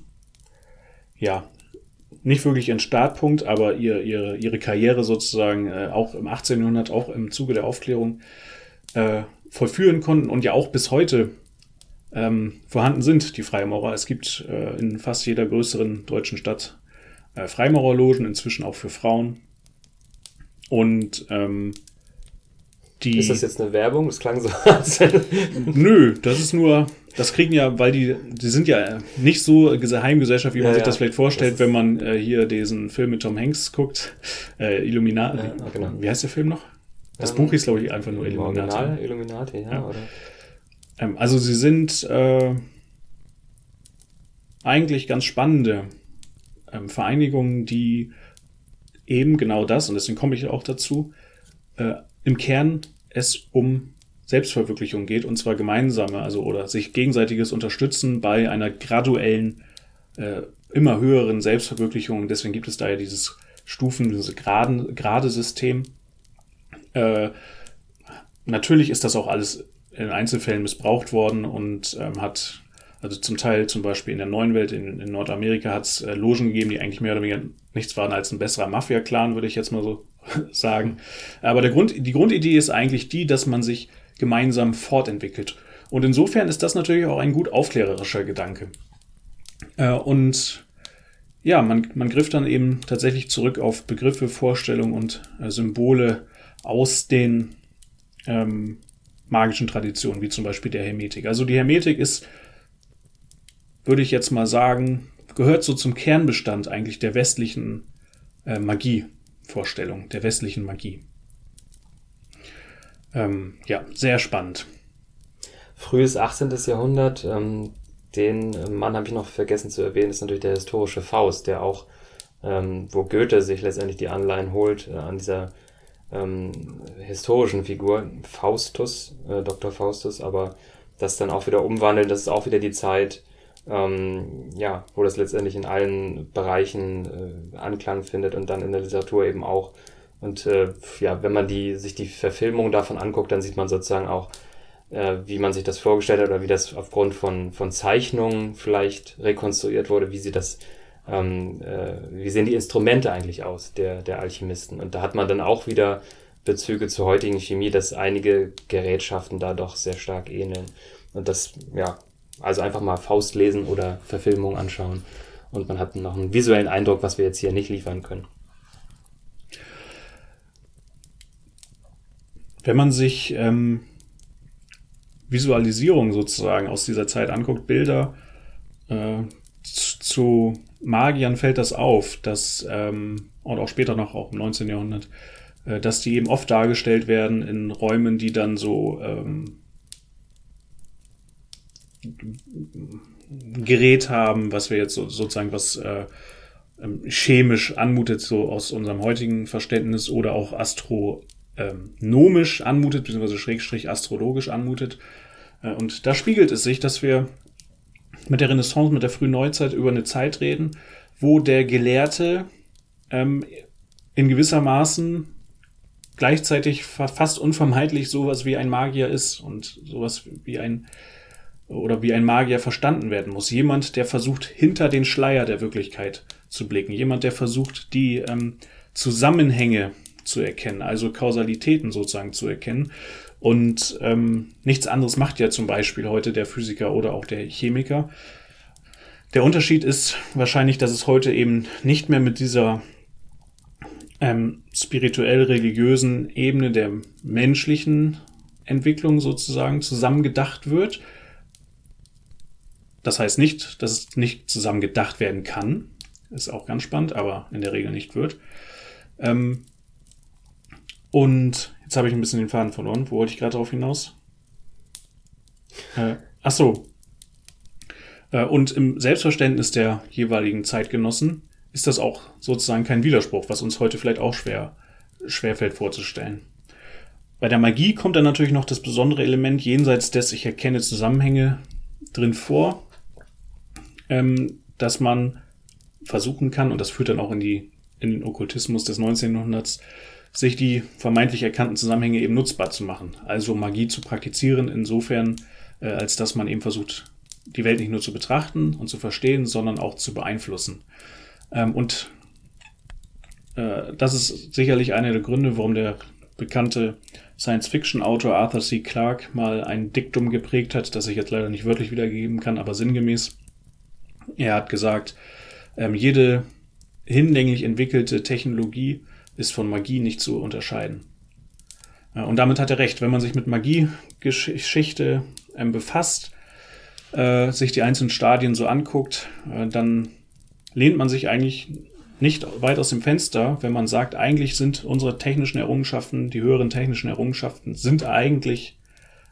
ja, nicht wirklich ihren Startpunkt, aber ihr, ihre, ihre Karriere sozusagen äh, auch im 18. Jahrhundert, auch im Zuge der Aufklärung äh, vollführen konnten und ja auch bis heute ähm, vorhanden sind, die Freimaurer. Es gibt äh, in fast jeder größeren deutschen Stadt äh, Freimaurerlogen, inzwischen auch für Frauen. Und ähm, die. Ist das jetzt eine Werbung? Das klang so. (laughs) Nö, das ist nur, das kriegen ja, weil die, die sind ja nicht so Heimgesellschaft, wie man ja, sich das vielleicht vorstellt, das wenn man äh, hier diesen Film mit Tom Hanks guckt. Äh, Illuminati. Ja, genau. Wie heißt der Film noch? Das ähm, Buch ist, glaube ich, einfach nur Illuminati. Original Illuminati, ja. ja. Oder? Ähm, also sie sind äh, eigentlich ganz spannende ähm, Vereinigungen, die eben genau das, und deswegen komme ich auch dazu, äh, im Kern es um Selbstverwirklichung geht, und zwar gemeinsame, also oder sich gegenseitiges Unterstützen bei einer graduellen, äh, immer höheren Selbstverwirklichung. Deswegen gibt es da ja dieses Stufen, dieses Graden, Gradesystem. Äh, natürlich ist das auch alles in Einzelfällen missbraucht worden und ähm, hat, also zum Teil zum Beispiel in der neuen Welt, in, in Nordamerika, hat es äh, Logen gegeben, die eigentlich mehr oder weniger nichts waren als ein besserer Mafia-Clan, würde ich jetzt mal so (laughs) sagen. Aber der Grund, die Grundidee ist eigentlich die, dass man sich gemeinsam fortentwickelt. Und insofern ist das natürlich auch ein gut aufklärerischer Gedanke. Äh, und ja, man, man griff dann eben tatsächlich zurück auf Begriffe, Vorstellungen und äh, Symbole aus den ähm, magischen Traditionen, wie zum Beispiel der Hermetik. Also die Hermetik ist, würde ich jetzt mal sagen, gehört so zum Kernbestand eigentlich der westlichen äh, Magie-Vorstellung, der westlichen Magie. Ähm, ja, sehr spannend. Frühes 18. Jahrhundert, ähm, den Mann habe ich noch vergessen zu erwähnen, ist natürlich der historische Faust, der auch, ähm, wo Goethe sich letztendlich die Anleihen holt äh, an dieser ähm, historischen Figur, Faustus, äh, Dr. Faustus, aber das dann auch wieder umwandeln, das ist auch wieder die Zeit, ähm, ja, wo das letztendlich in allen Bereichen äh, Anklang findet und dann in der Literatur eben auch. Und äh, ja, wenn man die, sich die Verfilmung davon anguckt, dann sieht man sozusagen auch, äh, wie man sich das vorgestellt hat oder wie das aufgrund von, von Zeichnungen vielleicht rekonstruiert wurde, wie sie das ähm, äh, wie sehen die Instrumente eigentlich aus der, der Alchemisten. Und da hat man dann auch wieder Bezüge zur heutigen Chemie, dass einige Gerätschaften da doch sehr stark ähneln. Und das, ja, also einfach mal Faust lesen oder Verfilmung anschauen. Und man hat noch einen visuellen Eindruck, was wir jetzt hier nicht liefern können. Wenn man sich ähm, Visualisierung sozusagen aus dieser Zeit anguckt, Bilder äh, zu Magiern fällt das auf, dass, ähm, und auch später noch, auch im 19. Jahrhundert, äh, dass die eben oft dargestellt werden in Räumen, die dann so ähm, Gerät haben, was wir jetzt so, sozusagen was äh, ähm, chemisch anmutet, so aus unserem heutigen Verständnis, oder auch astronomisch anmutet, beziehungsweise schrägstrich astrologisch anmutet. Äh, und da spiegelt es sich, dass wir mit der Renaissance, mit der frühen Neuzeit über eine Zeit reden, wo der Gelehrte ähm, in gewisser Maßen gleichzeitig fast unvermeidlich sowas wie ein Magier ist und sowas wie ein oder wie ein Magier verstanden werden muss. Jemand, der versucht, hinter den Schleier der Wirklichkeit zu blicken. Jemand, der versucht, die ähm, Zusammenhänge zu erkennen, also Kausalitäten sozusagen zu erkennen und ähm, nichts anderes macht ja zum Beispiel heute der Physiker oder auch der Chemiker. Der Unterschied ist wahrscheinlich, dass es heute eben nicht mehr mit dieser ähm, spirituell-religiösen Ebene der menschlichen Entwicklung sozusagen zusammengedacht wird. Das heißt nicht, dass es nicht zusammengedacht werden kann. Ist auch ganz spannend, aber in der Regel nicht wird. Ähm, und jetzt habe ich ein bisschen den Faden verloren. Wo wollte ich gerade darauf hinaus? Äh, ach so. Äh, und im Selbstverständnis der jeweiligen Zeitgenossen ist das auch sozusagen kein Widerspruch, was uns heute vielleicht auch schwer, schwer fällt vorzustellen. Bei der Magie kommt dann natürlich noch das besondere Element jenseits des Ich erkenne Zusammenhänge drin vor, ähm, dass man versuchen kann, und das führt dann auch in, die, in den Okkultismus des 19. Jahrhunderts, sich die vermeintlich erkannten Zusammenhänge eben nutzbar zu machen. Also Magie zu praktizieren, insofern, äh, als dass man eben versucht, die Welt nicht nur zu betrachten und zu verstehen, sondern auch zu beeinflussen. Ähm, und äh, das ist sicherlich einer der Gründe, warum der bekannte Science-Fiction-Autor Arthur C. Clarke mal ein Diktum geprägt hat, das ich jetzt leider nicht wörtlich wiedergeben kann, aber sinngemäß. Er hat gesagt, ähm, jede hinlänglich entwickelte Technologie ist von Magie nicht zu unterscheiden. Und damit hat er recht. Wenn man sich mit Magiegeschichte ähm, befasst, äh, sich die einzelnen Stadien so anguckt, äh, dann lehnt man sich eigentlich nicht weit aus dem Fenster, wenn man sagt, eigentlich sind unsere technischen Errungenschaften, die höheren technischen Errungenschaften, sind eigentlich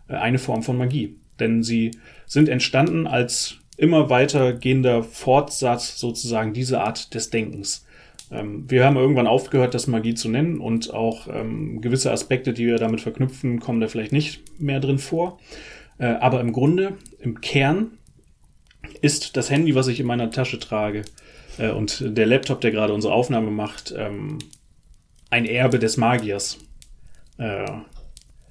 äh, eine Form von Magie. Denn sie sind entstanden als immer weitergehender Fortsatz sozusagen dieser Art des Denkens. Ähm, wir haben irgendwann aufgehört, das Magie zu nennen und auch ähm, gewisse Aspekte, die wir damit verknüpfen, kommen da vielleicht nicht mehr drin vor. Äh, aber im Grunde, im Kern, ist das Handy, was ich in meiner Tasche trage, äh, und der Laptop, der gerade unsere Aufnahme macht, ähm, ein Erbe des Magiers. Äh,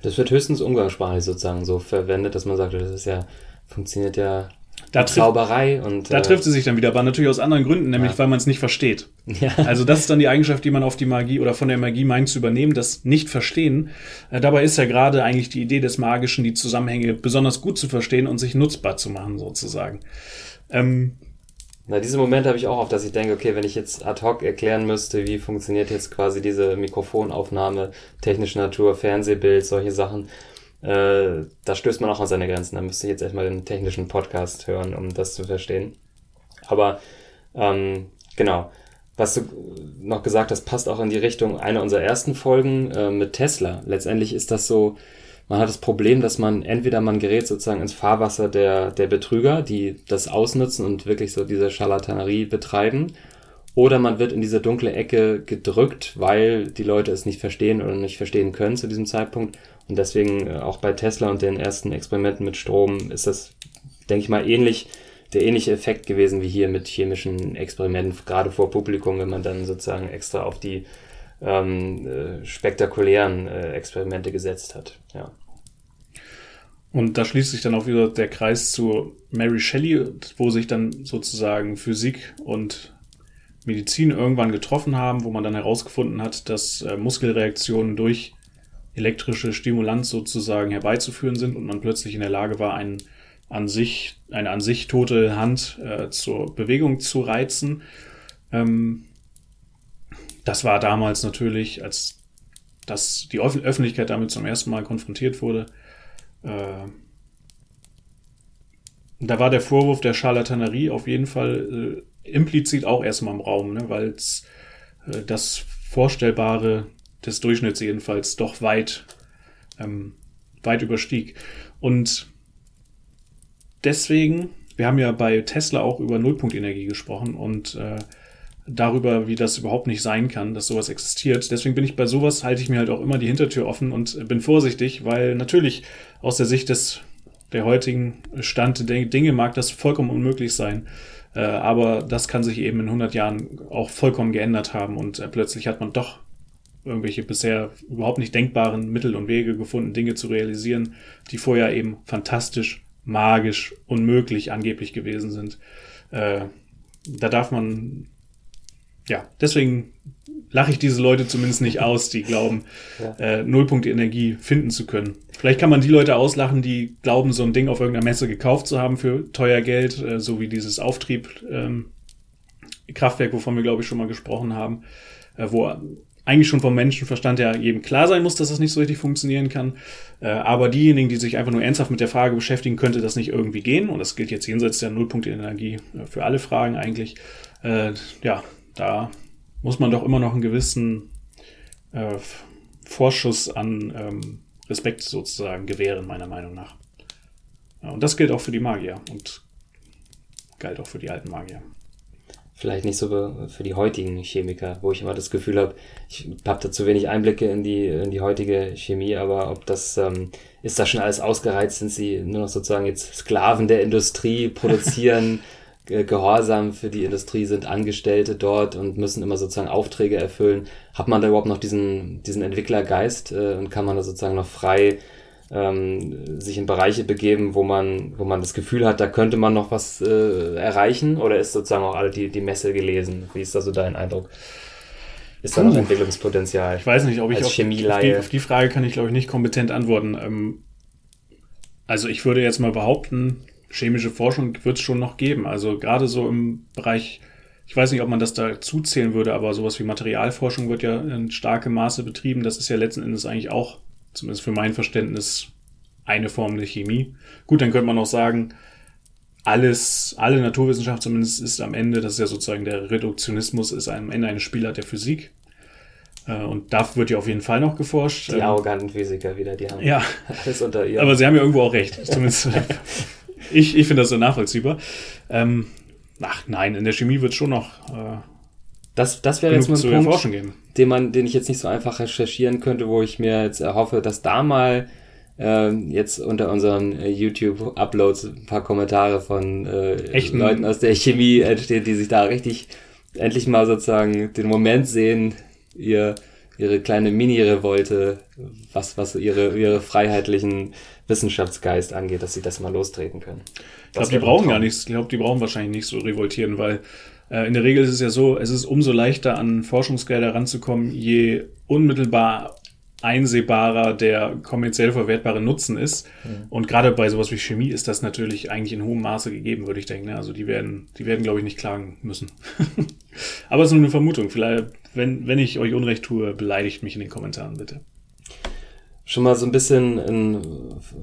das wird höchstens umgangssprachlich sozusagen so verwendet, dass man sagt, das ist ja, funktioniert ja da Zauberei und. Da äh, trifft sie sich dann wieder, aber natürlich aus anderen Gründen, nämlich ja. weil man es nicht versteht. Ja. Also das ist dann die Eigenschaft, die man auf die Magie oder von der Magie meint zu übernehmen, das Nicht-Verstehen. Äh, dabei ist ja gerade eigentlich die Idee des Magischen, die Zusammenhänge besonders gut zu verstehen und sich nutzbar zu machen, sozusagen. Ähm, na, diesen Moment habe ich auch auf, dass ich denke, okay, wenn ich jetzt ad hoc erklären müsste, wie funktioniert jetzt quasi diese Mikrofonaufnahme, technische Natur, Fernsehbild, solche Sachen, äh, da stößt man auch an seine Grenzen. Da müsste ich jetzt erstmal den technischen Podcast hören, um das zu verstehen. Aber ähm, genau, was du noch gesagt hast, passt auch in die Richtung einer unserer ersten Folgen äh, mit Tesla. Letztendlich ist das so, man hat das Problem, dass man entweder man gerät sozusagen ins Fahrwasser der, der Betrüger, die das ausnutzen und wirklich so diese Charlatanerie betreiben, oder man wird in diese dunkle Ecke gedrückt, weil die Leute es nicht verstehen oder nicht verstehen können zu diesem Zeitpunkt. Und deswegen äh, auch bei Tesla und den ersten Experimenten mit Strom ist das, denke ich mal, ähnlich, der ähnliche Effekt gewesen wie hier mit chemischen Experimenten, gerade vor Publikum, wenn man dann sozusagen extra auf die ähm, äh, spektakulären äh, Experimente gesetzt hat. Ja. Und da schließt sich dann auch wieder der Kreis zu Mary Shelley, wo sich dann sozusagen Physik und Medizin irgendwann getroffen haben, wo man dann herausgefunden hat, dass äh, Muskelreaktionen durch elektrische Stimulanz sozusagen herbeizuführen sind und man plötzlich in der Lage war, einen an sich, eine an sich tote Hand äh, zur Bewegung zu reizen. Ähm, das war damals natürlich, als dass die Öffentlichkeit damit zum ersten Mal konfrontiert wurde, äh, da war der Vorwurf der Charlatanerie auf jeden Fall äh, implizit auch erstmal im Raum, ne, weil äh, das Vorstellbare des Durchschnitts jedenfalls doch weit, ähm, weit überstieg. Und deswegen, wir haben ja bei Tesla auch über Nullpunktenergie gesprochen und äh, darüber, wie das überhaupt nicht sein kann, dass sowas existiert. Deswegen bin ich bei sowas, halte ich mir halt auch immer die Hintertür offen und bin vorsichtig, weil natürlich aus der Sicht des der heutigen Stand der Dinge mag das vollkommen unmöglich sein. Äh, aber das kann sich eben in 100 Jahren auch vollkommen geändert haben und äh, plötzlich hat man doch irgendwelche bisher überhaupt nicht denkbaren Mittel und Wege gefunden, Dinge zu realisieren, die vorher eben fantastisch, magisch, unmöglich angeblich gewesen sind. Äh, da darf man ja, deswegen lache ich diese Leute zumindest nicht aus, die glauben, ja. äh, Nullpunkte Energie finden zu können. Vielleicht kann man die Leute auslachen, die glauben, so ein Ding auf irgendeiner Messe gekauft zu haben für teuer Geld, äh, so wie dieses Auftrieb ähm, Kraftwerk, wovon wir, glaube ich, schon mal gesprochen haben, äh, wo eigentlich schon vom Menschenverstand ja jedem klar sein muss, dass das nicht so richtig funktionieren kann. Äh, aber diejenigen, die sich einfach nur ernsthaft mit der Frage beschäftigen, könnte das nicht irgendwie gehen, und das gilt jetzt jenseits der Nullpunkte Energie äh, für alle Fragen eigentlich, äh, ja, da muss man doch immer noch einen gewissen äh, Vorschuss an ähm, Respekt sozusagen gewähren, meiner Meinung nach. Und das gilt auch für die Magier und galt auch für die alten Magier. Vielleicht nicht so für die heutigen Chemiker, wo ich immer das Gefühl habe, ich habe da zu wenig Einblicke in die, in die heutige Chemie, aber ob das, ähm, ist das schon alles ausgereizt, sind sie nur noch sozusagen jetzt Sklaven der Industrie, produzieren (laughs) Gehorsam für die Industrie, sind Angestellte dort und müssen immer sozusagen Aufträge erfüllen. Hat man da überhaupt noch diesen, diesen Entwicklergeist äh, und kann man da sozusagen noch frei ähm, sich in Bereiche begeben, wo man, wo man das Gefühl hat, da könnte man noch was äh, erreichen? Oder ist sozusagen auch alle die, die Messe gelesen? Wie ist da so dein Eindruck? Ist da noch Entwicklungspotenzial? Ich weiß nicht, ob ich auf, auf, die, auf die Frage kann ich, glaube ich, nicht kompetent antworten. Ähm, also ich würde jetzt mal behaupten, chemische Forschung wird es schon noch geben. Also gerade so im Bereich, ich weiß nicht, ob man das dazu zählen würde, aber sowas wie Materialforschung wird ja in starkem Maße betrieben. Das ist ja letzten Endes eigentlich auch, zumindest für mein Verständnis, eine Form der Chemie. Gut, dann könnte man auch sagen, alles, alle Naturwissenschaft zumindest ist am Ende, das ist ja sozusagen der Reduktionismus, ist am Ende eine Spielart der Physik. Äh, und da wird ja auf jeden Fall noch geforscht. Die ähm, arroganten Physiker wieder, die haben ja, (laughs) alles unter ihr. Aber sie haben ja irgendwo auch recht. Zumindest (laughs) ich, ich finde das so nachvollziehbar. Ähm, ach nein, in der Chemie wird es schon noch. Äh, das, das wäre jetzt mal ein Punkt, den, man, den ich jetzt nicht so einfach recherchieren könnte, wo ich mir jetzt erhoffe, dass da mal äh, jetzt unter unseren äh, YouTube-Uploads ein paar Kommentare von äh, Leuten aus der Chemie entstehen, die sich da richtig endlich mal sozusagen den Moment sehen, ihr ihre kleine Mini-Revolte, was, was ihre, ihre freiheitlichen Wissenschaftsgeist angeht, dass sie das mal lostreten können. Ich glaube, die brauchen gar nichts. Ich glaube, die brauchen wahrscheinlich nicht so revoltieren, weil äh, in der Regel ist es ja so, es ist umso leichter an Forschungsgelder ranzukommen, je unmittelbar einsehbarer der kommerziell verwertbare Nutzen ist. Mhm. Und gerade bei sowas wie Chemie ist das natürlich eigentlich in hohem Maße gegeben, würde ich denken. Ne? Also die werden, die werden, glaube ich, nicht klagen müssen. (laughs) Aber es ist nur eine Vermutung. Vielleicht, wenn, wenn ich euch Unrecht tue, beleidigt mich in den Kommentaren bitte schon mal so ein bisschen ein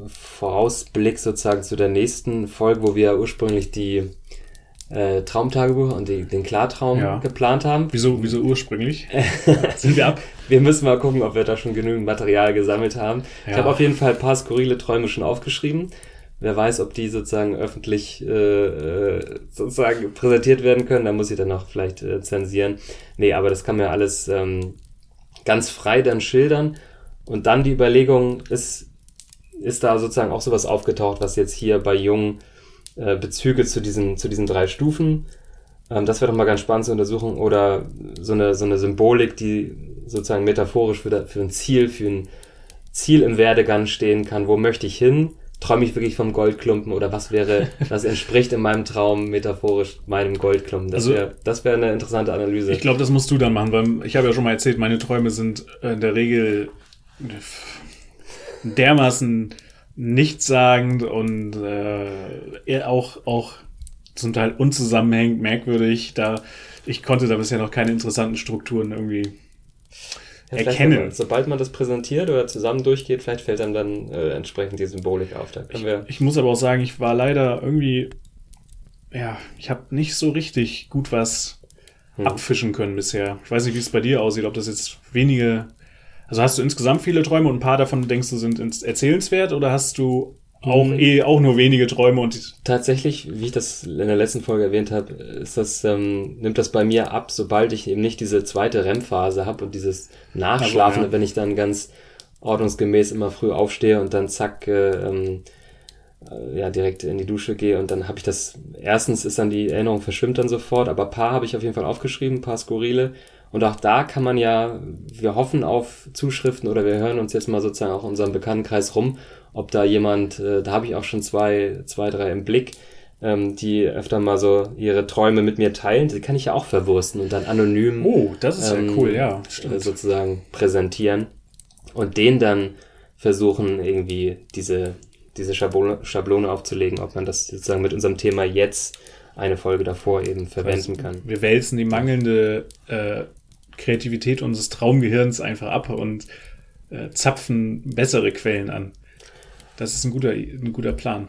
Vorausblick sozusagen zu der nächsten Folge, wo wir ursprünglich die äh, Traumtagebuch und die, den Klartraum ja. geplant haben. Wieso, wieso ursprünglich? (laughs) Sind wir ab? Wir müssen mal gucken, ob wir da schon genügend Material gesammelt haben. Ja. Ich habe auf jeden Fall ein paar skurrile Träume schon aufgeschrieben. Wer weiß, ob die sozusagen öffentlich äh, äh sozusagen präsentiert werden können. Da muss ich dann noch vielleicht äh, zensieren. Nee, aber das kann man ja alles ähm, ganz frei dann schildern. Und dann die Überlegung, ist, ist da sozusagen auch sowas aufgetaucht, was jetzt hier bei Jung äh, Bezüge zu diesen, zu diesen drei Stufen, ähm, das wäre doch mal ganz spannend zu untersuchen, oder so eine, so eine Symbolik, die sozusagen metaphorisch für, für ein Ziel, für ein Ziel im Werdegang stehen kann, wo möchte ich hin? Träume ich wirklich vom Goldklumpen oder was wäre, (laughs) was entspricht in meinem Traum metaphorisch meinem Goldklumpen? Das also, wäre das wäre eine interessante Analyse. Ich glaube, das musst du dann machen, weil ich habe ja schon mal erzählt, meine Träume sind in der Regel dermaßen nichtssagend und äh, auch, auch zum Teil unzusammenhängend, merkwürdig. Da, ich konnte da bisher noch keine interessanten Strukturen irgendwie ja, erkennen. sobald man das präsentiert oder zusammen durchgeht, vielleicht fällt einem dann äh, entsprechend die Symbolik auf. Ich, ich muss aber auch sagen, ich war leider irgendwie, ja, ich habe nicht so richtig gut was hm. abfischen können bisher. Ich weiß nicht, wie es bei dir aussieht, ob das jetzt wenige also hast du insgesamt viele Träume und ein paar davon denkst du sind erzählenswert oder hast du auch mhm. eh auch nur wenige Träume und tatsächlich, wie ich das in der letzten Folge erwähnt habe, ist das ähm, nimmt das bei mir ab, sobald ich eben nicht diese zweite REM-Phase habe und dieses Nachschlafen, also, ja. wenn ich dann ganz ordnungsgemäß immer früh aufstehe und dann zack äh, ähm, äh, ja direkt in die Dusche gehe und dann habe ich das erstens ist dann die Erinnerung verschwimmt dann sofort, aber paar habe ich auf jeden Fall aufgeschrieben, paar skurrile und auch da kann man ja, wir hoffen auf Zuschriften oder wir hören uns jetzt mal sozusagen auch in unserem Bekanntenkreis rum, ob da jemand, äh, da habe ich auch schon zwei, zwei, drei im Blick, ähm, die öfter mal so ihre Träume mit mir teilen. Die kann ich ja auch verwursten und dann anonym Oh, das ist ähm, ja cool, ja. äh, Stimmt. sozusagen präsentieren und denen dann versuchen, irgendwie diese, diese Schablone, Schablone aufzulegen, ob man das sozusagen mit unserem Thema jetzt eine Folge davor eben verwenden kann. Wir wälzen die mangelnde äh, Kreativität unseres Traumgehirns einfach ab und äh, zapfen bessere Quellen an. Das ist ein guter, ein guter Plan.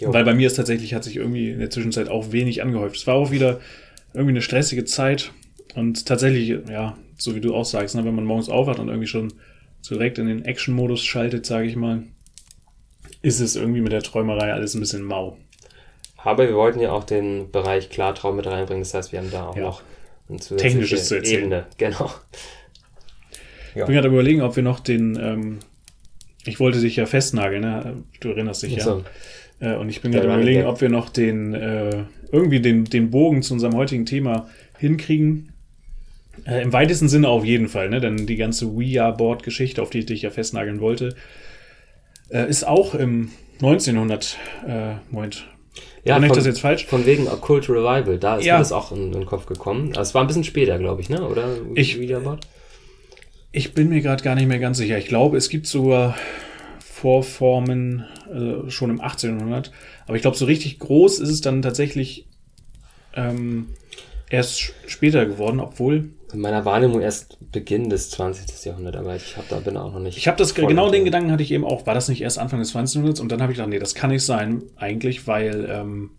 Jo. Weil bei mir ist tatsächlich, hat sich irgendwie in der Zwischenzeit auch wenig angehäuft. Es war auch wieder irgendwie eine stressige Zeit und tatsächlich, ja, so wie du auch sagst, ne, wenn man morgens aufwacht und irgendwie schon so direkt in den Action-Modus schaltet, sage ich mal, ist es irgendwie mit der Träumerei alles ein bisschen mau. Aber wir wollten ja auch den Bereich Klartraum mit reinbringen, das heißt, wir haben da auch Ja. noch eine zusätzliche Technisches zu erzählen. Ebene. Genau. Ich bin gerade überlegen, ob wir noch den, ähm, ich wollte dich ja festnageln, ne? du erinnerst dich ja. So. Äh, und ich bin gerade überlegen, ob wir noch den, äh, irgendwie den, den Bogen zu unserem heutigen Thema hinkriegen. Äh, Im weitesten Sinne auf jeden Fall, ne? denn die ganze We-Are-Board-Geschichte, auf die ich dich ja festnageln wollte, äh, ist auch im 1900, äh, Moment, Ja, Erinnere ich von, das jetzt falsch? von wegen Occult Revival, da ist Ja. mir das auch in, in den Kopf gekommen. Das war ein bisschen später, glaube ich, ne? Oder? Ich- Videoboard? Ich bin mir gerade gar nicht mehr ganz sicher. Ich glaube, es gibt sogar Vorformen äh, schon im 1800. Aber ich glaube, so richtig groß ist es dann tatsächlich ähm, erst später geworden, obwohl In meiner Wahrnehmung erst Beginn des 20. Jahrhunderts, aber ich hab, da bin auch noch nicht. ich habe das genau den. Gedanken hatte ich eben auch. War das nicht erst Anfang des 20. Jahrhunderts? Und dann habe ich gedacht, nee, das kann nicht sein, eigentlich, weil ähm,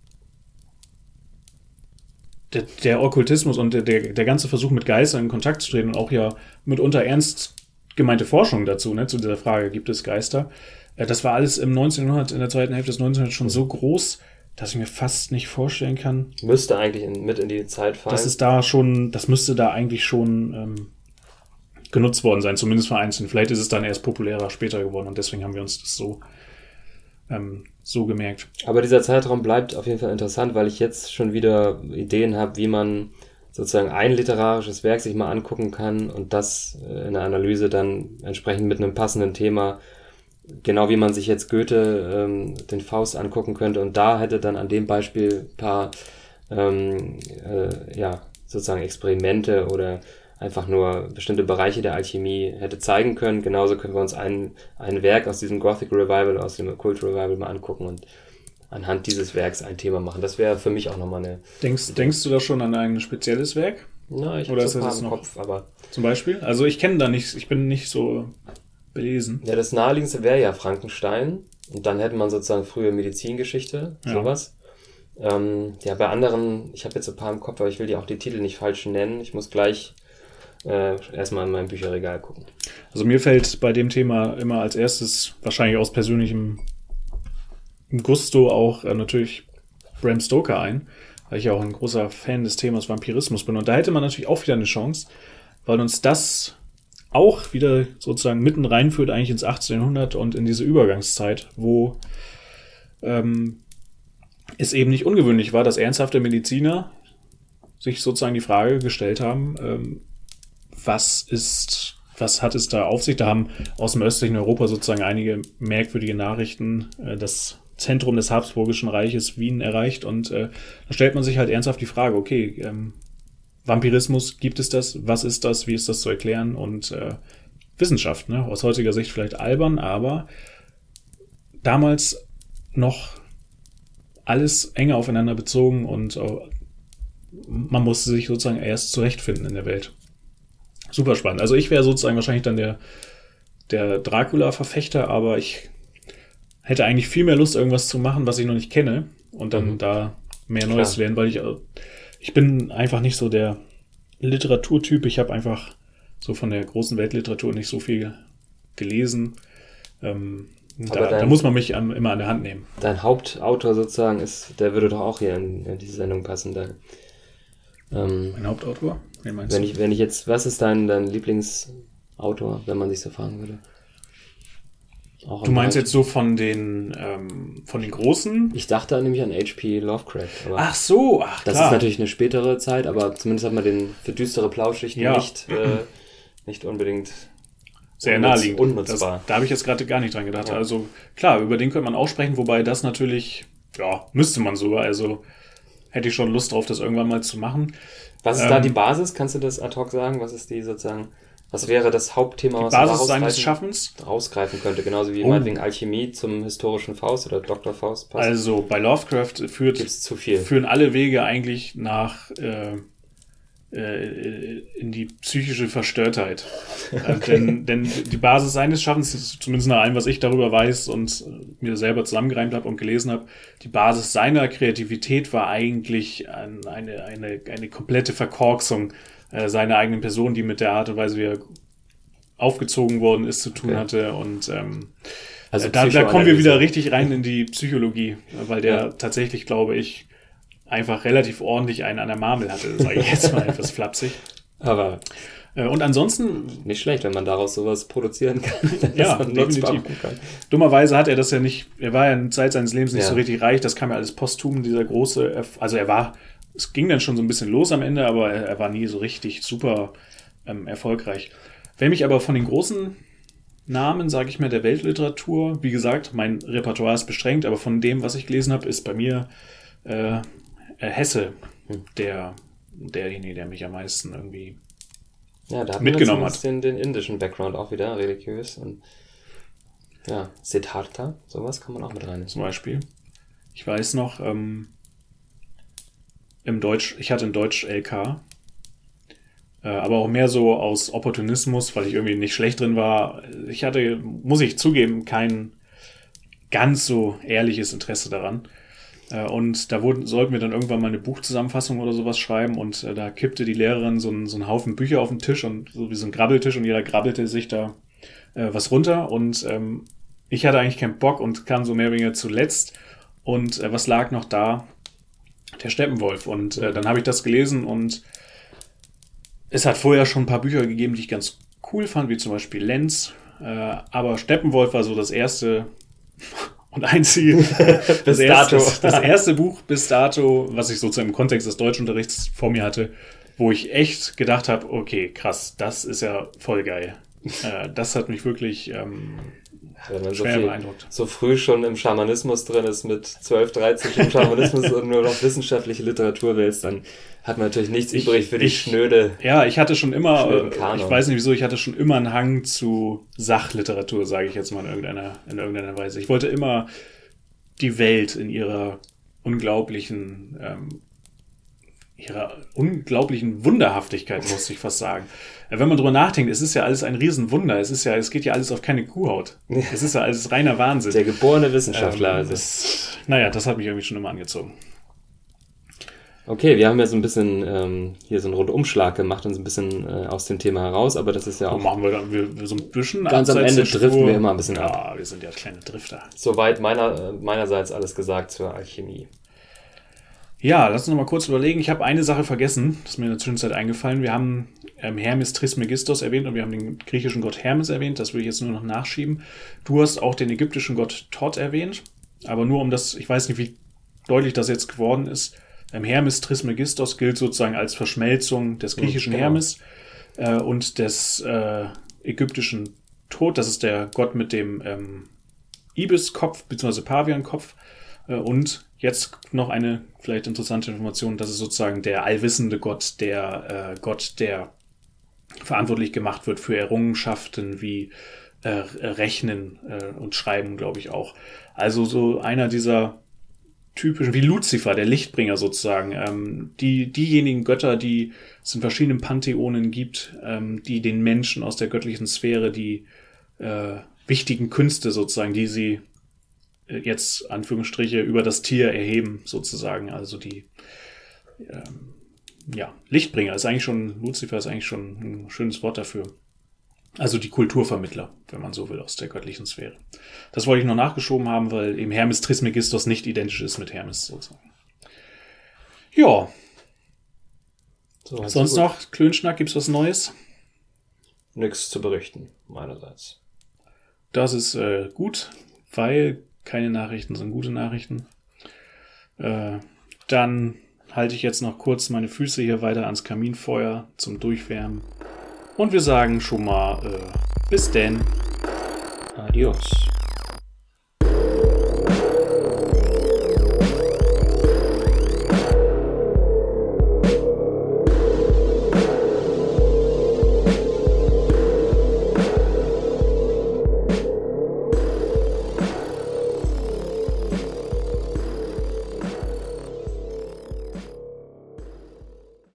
der, der Okkultismus und der, der, der ganze Versuch mit Geistern in Kontakt zu treten und auch ja mitunter ernst gemeinte Forschung dazu, ne, zu dieser Frage, gibt es Geister? Äh, das war alles im 1900, in der zweiten Hälfte des 1900 schon so groß, dass ich mir fast nicht vorstellen kann, Müsste eigentlich in, mit in die Zeit fallen. dass es da schon, das müsste da eigentlich schon ähm, genutzt worden sein, zumindest vereinzelt. Vielleicht ist es dann erst populärer später geworden und deswegen haben wir uns das so, ähm, so gemerkt. Aber dieser Zeitraum bleibt auf jeden Fall interessant, weil ich jetzt schon wieder Ideen habe, wie man sozusagen ein literarisches Werk sich mal angucken kann und das äh, in der Analyse dann entsprechend mit einem passenden Thema, genau wie man sich jetzt Goethe ähm, den Faust angucken könnte und da hätte dann an dem Beispiel ein paar ähm, äh, ja, sozusagen Experimente oder einfach nur bestimmte Bereiche der Alchemie hätte zeigen können. Genauso können wir uns ein, ein Werk aus diesem Gothic Revival, aus dem Occult Revival mal angucken und anhand dieses Werks ein Thema machen. Das wäre für mich auch nochmal eine. Denkst, denkst du da schon an ein spezielles Werk? Na, ich Oder ist das jetzt im noch- Kopf, aber Zum Beispiel? Also ich kenne da nichts, ich bin nicht so belesen. ja, das naheliegendste wäre ja Frankenstein und dann hätte man sozusagen frühe Medizingeschichte, Ja. sowas. Ähm, ja, bei anderen, ich habe jetzt ein paar im Kopf, aber ich will die auch die Titel nicht falsch nennen. Ich muss gleich äh, erstmal in meinem Bücherregal gucken. Also mir fällt bei dem Thema immer als erstes, wahrscheinlich aus persönlichem Gusto auch äh, natürlich Bram Stoker ein, weil ich ja auch ein großer Fan des Themas Vampirismus bin. Und da hätte man natürlich auch wieder eine Chance, weil uns das auch wieder sozusagen mitten reinführt eigentlich ins 1800 und in diese Übergangszeit, wo ähm, es eben nicht ungewöhnlich war, dass ernsthafte Mediziner sich sozusagen die Frage gestellt haben, ähm, was ist, was hat es da auf sich? Da haben aus dem östlichen Europa sozusagen einige merkwürdige Nachrichten äh, das Zentrum des Habsburgischen Reiches Wien erreicht und äh, da stellt man sich halt ernsthaft die Frage, okay, ähm, Vampirismus, gibt es das? Was ist das? Wie ist das zu erklären? Und äh, Wissenschaft, ne? aus heutiger Sicht vielleicht albern, aber damals noch alles enger aufeinander bezogen und äh, man musste sich sozusagen erst zurechtfinden in der Welt. Super spannend. Also ich wäre sozusagen wahrscheinlich dann der, der Dracula-Verfechter, aber ich hätte eigentlich viel mehr Lust, irgendwas zu machen, was ich noch nicht kenne und dann Mhm. da mehr Klar. Neues zu lernen, weil ich, äh, ich bin einfach nicht so der Literaturtyp. Ich habe einfach so von der großen Weltliteratur nicht so viel gelesen. Ähm, da, da dein- muss man mich an, immer an der Hand nehmen. Dein Hauptautor sozusagen ist, der würde doch auch hier in, in diese Sendung passen. Der, ähm, Mein Hauptautor? Wen meinst wenn du? ich, wenn ich jetzt, was ist dein, dein Lieblingsautor, wenn man sich so fragen würde? Auch Du meinst Bereich- jetzt so von den, ähm, von den großen? Ich dachte nämlich an H.P. Lovecraft. Ach so, ach das klar. ist natürlich eine spätere Zeit, aber zumindest hat man den für düstere Plauschschichten Ja. nicht, äh, nicht unbedingt sehr naheliegend. Das, unnutzbar. da habe ich jetzt gerade gar nicht dran gedacht. Ja. Also klar, über den könnte man auch sprechen, wobei das natürlich ja, müsste man sogar. Also hätte ich schon Lust drauf, das irgendwann mal zu machen. Was ist Ähm, da die Basis? Kannst du das ad hoc sagen? Was ist die sozusagen, was wäre das Hauptthema, was man Basis seines rausgreifen- Schaffens. rausgreifen könnte? Genauso wie Oh. meinetwegen Alchemie zum historischen Faust oder Dr. Faust passt. Also bei Lovecraft führt, Gibt's zu viel. führen alle Wege eigentlich nach äh, äh, in die psychische Verstörtheit. (laughs) Äh, denn, denn die Basis seines Schaffens, zumindest nach allem, was ich darüber weiß und äh, mir selber zusammengereimt habe und gelesen habe, die Basis seiner Kreativität war eigentlich ein, eine, eine, eine komplette Verkorksung äh, seiner eigenen Person, die mit der Art und Weise, wie er aufgezogen worden ist, zu tun Okay. hatte. Und ähm, Also äh, da, da kommen wir wieder richtig rein in die Psychologie, weil der Ja. tatsächlich, glaube ich, einfach relativ ordentlich einen an der Marmel hatte, sage ich jetzt mal (laughs) etwas flapsig. Aber Äh, Und ansonsten, nicht schlecht, wenn man daraus sowas produzieren kann. (laughs) Ja, definitiv. kann. dummerweise hat er das ja nicht, er war ja in Zeit seines Lebens nicht Ja. so richtig reich, das kam ja alles posthum, dieser große, also er war, es ging dann schon so ein bisschen los am Ende, aber er, er war nie so richtig super ähm, erfolgreich. Wer mich aber von den großen Namen, sage ich mal, der Weltliteratur, wie gesagt, mein Repertoire ist beschränkt, aber von dem, was ich gelesen habe, ist bei mir äh, äh, Hesse Hm. der, derjenige, der mich am meisten irgendwie Ja, da hat Mitgenommen zumindest den, den indischen Background auch wieder, religiös. Und ja, Siddhartha, sowas kann man auch mit reinnehmen. zum Beispiel. Ich weiß noch, ähm, im Deutsch, ich hatte in Deutsch LK, äh, aber auch mehr so aus Opportunismus, weil ich irgendwie nicht schlecht drin war. Ich hatte, muss ich zugeben, kein ganz so ehrliches Interesse daran. Äh, und da wurden, sollten wir dann irgendwann mal eine Buchzusammenfassung oder sowas schreiben und äh, da kippte die Lehrerin so einen, so einen Haufen Bücher auf den Tisch und so wie so ein Grabbeltisch und jeder grabbelte sich da äh, was runter und ähm, ich hatte eigentlich keinen Bock und kam so mehr oder weniger zuletzt. Und äh, was lag noch da? Der Steppenwolf. Und äh, dann habe ich das gelesen und es hat vorher schon ein paar Bücher gegeben, die ich ganz cool fand, wie zum Beispiel Lenz. Äh, aber Steppenwolf war so das erste und einzige, (laughs) das, erste, das erste Buch bis dato, was ich sozusagen im Kontext des Deutschunterrichts vor mir hatte, wo ich echt gedacht habe, okay, krass, das ist ja voll geil. Äh, das hat mich wirklich ähm, Wenn man so, viel, so früh schon im Schamanismus drin ist, mit 12, 13 schon im Schamanismus (laughs) und nur noch wissenschaftliche Literatur willst, dann hat man natürlich nichts Ich- übrig für die ich- schnöde. Ja, ich hatte schon immer, äh, ich weiß nicht wieso, ich hatte schon immer einen Hang zu Sachliteratur, sage ich jetzt mal in irgendeiner, in irgendeiner Weise. Ich wollte immer die Welt in ihrer unglaublichen, ähm, ihrer unglaublichen Wunderhaftigkeit, muss ich fast sagen. Äh, Wenn man drüber nachdenkt, es ist ja alles ein Riesenwunder. Es ist ja, es geht ja alles auf keine Kuhhaut. Es ist ja alles reiner Wahnsinn. Der geborene Wissenschaftler. Ähm, also. das, naja, das hat mich irgendwie schon immer angezogen. Okay, wir haben ja so ein bisschen ähm, hier so einen Rundumschlag gemacht und so ein bisschen äh, aus dem Thema heraus, aber das ist ja auch machen wir dann wir, wir so ein bisschen Ganz am Ende driften wir immer ein bisschen Ja, wir sind ja kleine Drifter. soweit meiner, äh, meinerseits alles gesagt zur Alchemie. Ja, lass uns noch mal kurz überlegen. Ich habe eine Sache vergessen, das ist mir in der Zwischenzeit eingefallen. Wir haben ähm, Hermes Trismegistos erwähnt und wir haben den griechischen Gott Hermes erwähnt. Das würde ich jetzt nur noch nachschieben. Du hast auch den ägyptischen Gott Thoth erwähnt, aber nur um das, ich weiß nicht, wie deutlich das jetzt geworden ist. Ähm, Hermes Trismegistos gilt sozusagen als Verschmelzung des griechischen genau. Hermes äh, und des äh, ägyptischen Thoth. Das ist der Gott mit dem ähm, Ibiskopf bzw. Paviankopf. Und jetzt noch eine vielleicht interessante Information, das ist sozusagen der allwissende Gott, der äh, Gott, der verantwortlich gemacht wird für Errungenschaften wie äh, Rechnen äh, und Schreiben, glaube ich auch. Also so einer dieser typischen, wie Luzifer, der Lichtbringer sozusagen, ähm, die, diejenigen Götter, die es in verschiedenen Pantheonen gibt, ähm, die den Menschen aus der göttlichen Sphäre die äh, wichtigen Künste sozusagen, die sie äh, jetzt Anführungsstriche über das Tier erheben, sozusagen. Also die ähm, ja, Lichtbringer ist eigentlich schon, Luzifer ist eigentlich schon ein schönes Wort dafür. Also die Kulturvermittler, wenn man so will, aus der göttlichen Sphäre. Das wollte ich noch nachgeschoben haben, weil eben Hermes Trismegistos nicht identisch ist mit Hermes sozusagen. Ja, So, sonst noch Klönschnack, gibt's was Neues? nichts zu berichten, meinerseits. Das ist äh, gut, weil keine Nachrichten sind gute Nachrichten. Äh, dann halte ich jetzt noch kurz meine Füße hier weiter ans Kaminfeuer zum Durchwärmen. Und wir sagen schon mal äh, bis denn. Adios.